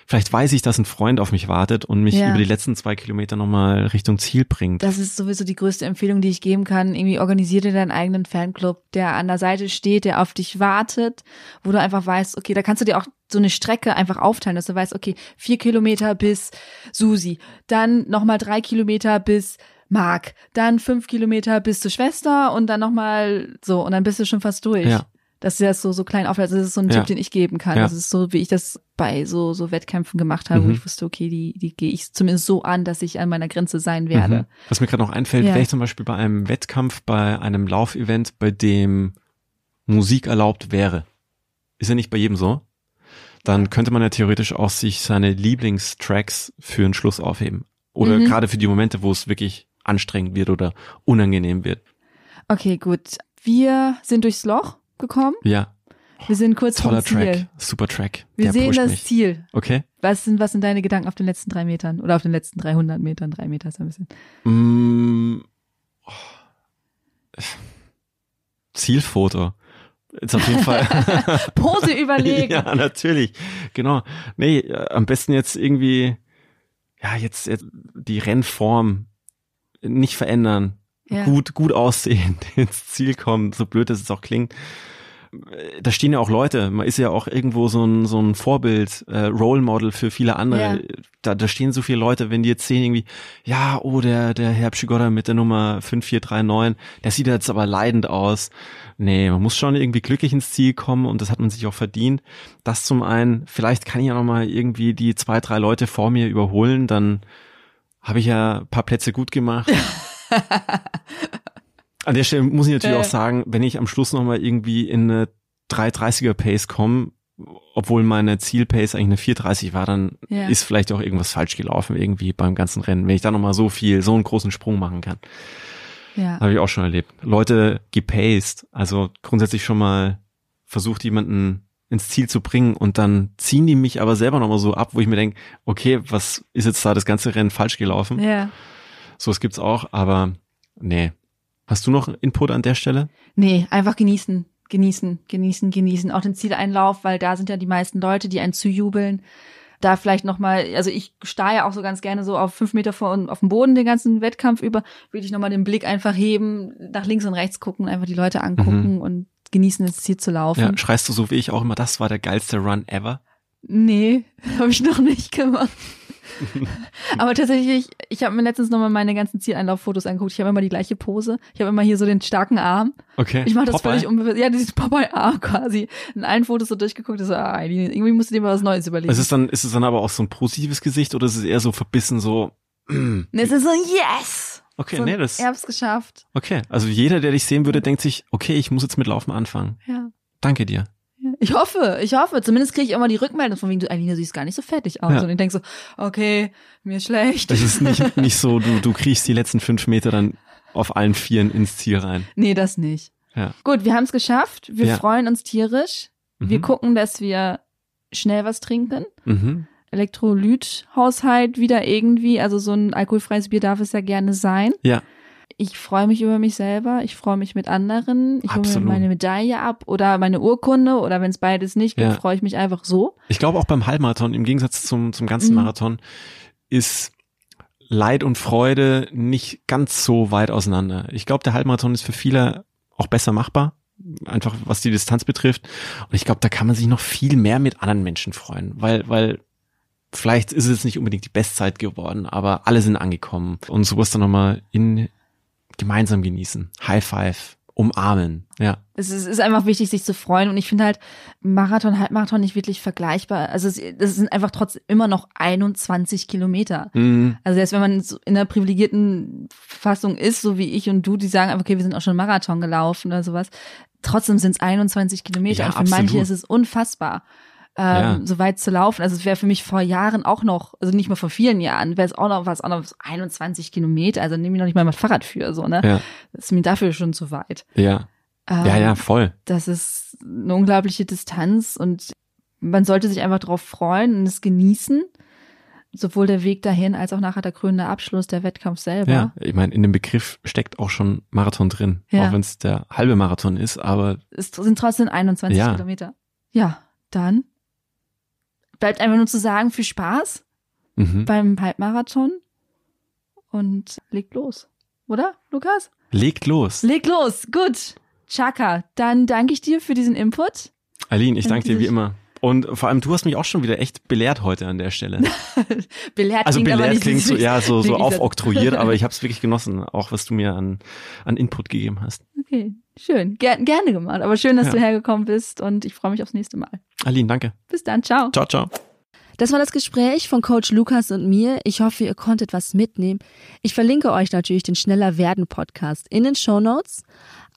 vielleicht weiß ich, dass ein Freund auf mich wartet und mich Ja. über die letzten zwei Kilometer nochmal Richtung Ziel bringt. Das ist sowieso die größte Empfehlung, die ich geben kann. Irgendwie organisier dir deinen eigenen Fanclub, der an der Seite steht, der auf dich wartet, wo du einfach weißt, okay, da kannst du dir auch so eine Strecke einfach aufteilen, dass du weißt, okay, vier Kilometer bis Susi, dann nochmal drei Kilometer bis Marc, dann fünf Kilometer bis zur Schwester und dann nochmal so und dann bist du schon fast durch. Ja. Dass du das so, so klein aufhältst. Das ist so ein Ja. Tipp, den ich geben kann. Ja. Das ist so, wie ich das bei so, so Wettkämpfen gemacht habe, wo Mhm. ich wusste, okay, die, die gehe ich zumindest so an, dass ich an meiner Grenze sein werde. Mhm. Was mir gerade noch einfällt, Ja. wäre ich zum Beispiel bei einem Wettkampf, bei einem Laufevent, bei dem Musik erlaubt wäre. Ist ja nicht bei jedem so. Dann könnte man ja theoretisch auch sich seine Lieblingstracks für den Schluss aufheben. Oder Mhm. gerade für die Momente, wo es wirklich anstrengend wird oder unangenehm wird. Okay, gut. Wir sind durchs Loch gekommen. Ja. Wir sind kurz Toller vom Ziel. Track. Super Track. Wir Der sehen das mich. Ziel. Okay. Was sind, was sind deine Gedanken auf den letzten drei Metern oder auf den letzten 300 Metern? Drei Meter ist ein bisschen. Mm, oh. Zielfoto. Ist auf jeden Fall. Pose überlegen. ja, natürlich. Genau. Nee, äh, am besten jetzt irgendwie, ja, jetzt, jetzt die Rennform nicht verändern. Ja. Gut, gut aussehen, ins Ziel kommen, so blöd es auch klingt. Äh, Da stehen ja auch Leute, man ist ja auch irgendwo so ein, so ein Vorbild, äh, Role Model für viele andere. Ja. Da, da stehen so viele Leute, wenn die jetzt sehen irgendwie, ja, oh, der, der Herr Pschigoda mit der Nummer 5439, der sieht jetzt aber leidend aus. Nee, man muss schon irgendwie glücklich ins Ziel kommen und das hat man sich auch verdient. Das zum einen, vielleicht kann ich ja noch mal irgendwie die zwei, drei Leute vor mir überholen, dann habe ich ja ein paar Plätze gut gemacht. An der Stelle muss ich natürlich Äh. auch sagen, wenn ich am Schluss noch mal irgendwie in eine 330er Pace komme, obwohl meine Zielpace eigentlich eine 430 war, dann Ja. ist vielleicht auch irgendwas falsch gelaufen irgendwie beim ganzen Rennen, wenn ich da noch mal so viel, so einen großen Sprung machen kann. Ja. Habe ich auch schon erlebt. Leute gepaced, also grundsätzlich schon mal versucht, jemanden ins Ziel zu bringen und dann ziehen die mich aber selber nochmal so ab, wo ich mir denke, okay, was ist jetzt da das ganze Rennen falsch gelaufen? Ja. So, es gibt's auch, aber nee. Hast du noch Input an der Stelle? Nee, einfach genießen, genießen, genießen, genießen. Auch den Zieleinlauf, weil da sind ja die meisten Leute, die einen zujubeln. Da vielleicht nochmal, also ich starre ja auch so ganz gerne so auf fünf Meter vor auf dem Boden den ganzen Wettkampf über, würde ich nochmal den Blick einfach heben, nach links und rechts gucken, einfach die Leute angucken und genießen, ins Ziel zu laufen. Ja, schreist du so wie ich auch immer, das war der geilste Run ever? Nee, habe ich noch nicht gemacht. Aber tatsächlich, ich habe mir letztens nochmal meine ganzen Zieleinlauffotos angeguckt. Ich habe immer die gleiche Pose. Ich habe immer hier so den starken Arm. Okay. Ich mache das Popeye? völlig unbewusst. Ja, dieses Popeye-Arm quasi. In allen Fotos so durchgeguckt. So, ah, irgendwie musst du dir mal was Neues überlegen. Ist es dann, ist es dann aber auch so ein positives Gesicht oder ist es eher so verbissen so, mm, es ist so, yes! okay, so, nee, das, Ich hab's geschafft. okay. Also jeder, der dich sehen würde, denkt sich, okay, ich muss jetzt mit Laufen anfangen. Ja. Danke dir. Ich hoffe, ich hoffe. Zumindest kriege ich immer die Rückmeldung von wegen, du, Alina, du siehst gar nicht so fertig aus. Ja. Und ich denk so, okay, mir ist schlecht. Es ist nicht, nicht so, du, du kriechst die letzten fünf Meter dann auf allen Vieren ins Ziel rein. Nee, das nicht. Ja. Gut, wir haben es geschafft. Wir Ja. freuen uns tierisch. Wir Mhm. gucken, dass wir schnell was trinken. Mhm. Elektrolythaushalt wieder irgendwie. Also so ein alkoholfreies Bier darf es ja gerne sein. Ja. Ich freue mich über mich selber. Ich freue mich mit anderen. Ich hole mir meine Medaille ab oder meine Urkunde oder wenn es beides nicht gibt, Ja. freue ich mich einfach so. Ich glaube auch beim Halbmarathon, im Gegensatz zum, zum ganzen Mhm. Marathon, ist Leid und Freude nicht ganz so weit auseinander. Ich glaube, der Halbmarathon ist für viele auch besser machbar, einfach was die Distanz betrifft. Und ich glaube, da kann man sich noch viel mehr mit anderen Menschen freuen, weil, weil vielleicht ist es nicht unbedingt die Bestzeit geworden, aber alle sind angekommen und sowas dann nochmal in gemeinsam genießen. High Five, umarmen, ja. Es ist, ist einfach wichtig, sich zu freuen. Und ich finde halt Marathon, Halbmarathon nicht wirklich vergleichbar. Also es, es sind einfach trotzdem immer noch 21 Kilometer. Mhm. Also selbst wenn man in einer privilegierten Fassung ist, so wie ich und du, die sagen, einfach, okay, wir sind auch schon Marathon gelaufen oder sowas, trotzdem sind es 21 Kilometer Ja, und für absolut. manche ist es unfassbar, ähm, Ja. so weit zu laufen. Also es wäre für mich vor Jahren auch noch, also nicht mal vor vielen Jahren, wäre es auch noch was, auch noch so 21 Kilometer, also nehme ich noch nicht mal mein Fahrrad für, so, ne? Ja, Das ist mir dafür schon zu weit. ja, Ähm, ja, ja, voll. das ist eine unglaubliche Distanz und man sollte sich einfach darauf freuen und es genießen. Sowohl der Weg dahin als auch nachher der krönende Abschluss, der Wettkampf selber. Ja, ich meine, in dem Begriff steckt auch schon Marathon drin, Ja. auch wenn es der halbe Marathon ist, aber Es sind trotzdem 21 Ja. Kilometer. Ja, dann bleibt einfach nur zu sagen, viel Spaß mhm. beim Halbmarathon und legt los. Oder, Lukas? legt los. Leg los, gut. Chaka, dann danke ich dir für diesen Input. Aline, ich danke dir wie immer. Und vor allem, du hast mich auch schon wieder echt belehrt heute an der Stelle. Belehrt Also klingt aber belehrt nicht klingt so, ja, so, so aufoktroyiert, aber ich habe es wirklich genossen, auch was du mir an, an Input gegeben hast. Okay, schön. Ger gerne gemacht. Aber schön, dass Ja. du hergekommen bist und ich freue mich aufs nächste Mal. Aline, danke. Bis dann, ciao. Ciao, ciao. Das war das Gespräch von Coach Lukas und mir. Ich hoffe, ihr konntet was mitnehmen. Ich verlinke euch natürlich den Schneller werden Podcast in den Show Notes.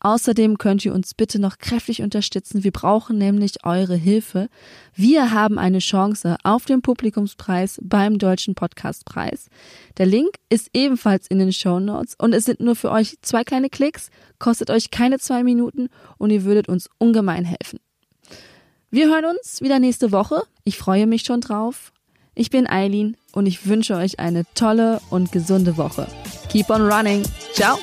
Außerdem könnt ihr uns bitte noch kräftig unterstützen. Wir brauchen nämlich eure Hilfe. Wir haben eine Chance auf den Publikumspreis beim Deutschen Podcastpreis. Der Link ist ebenfalls in den Show Notes und es sind nur für euch zwei kleine Klicks, kostet euch keine zwei Minuten und ihr würdet uns ungemein helfen. Wir hören uns wieder nächste Woche. Ich freue mich schon drauf. Ich bin Eileen und ich wünsche euch eine tolle und gesunde Woche. Keep on running. Ciao.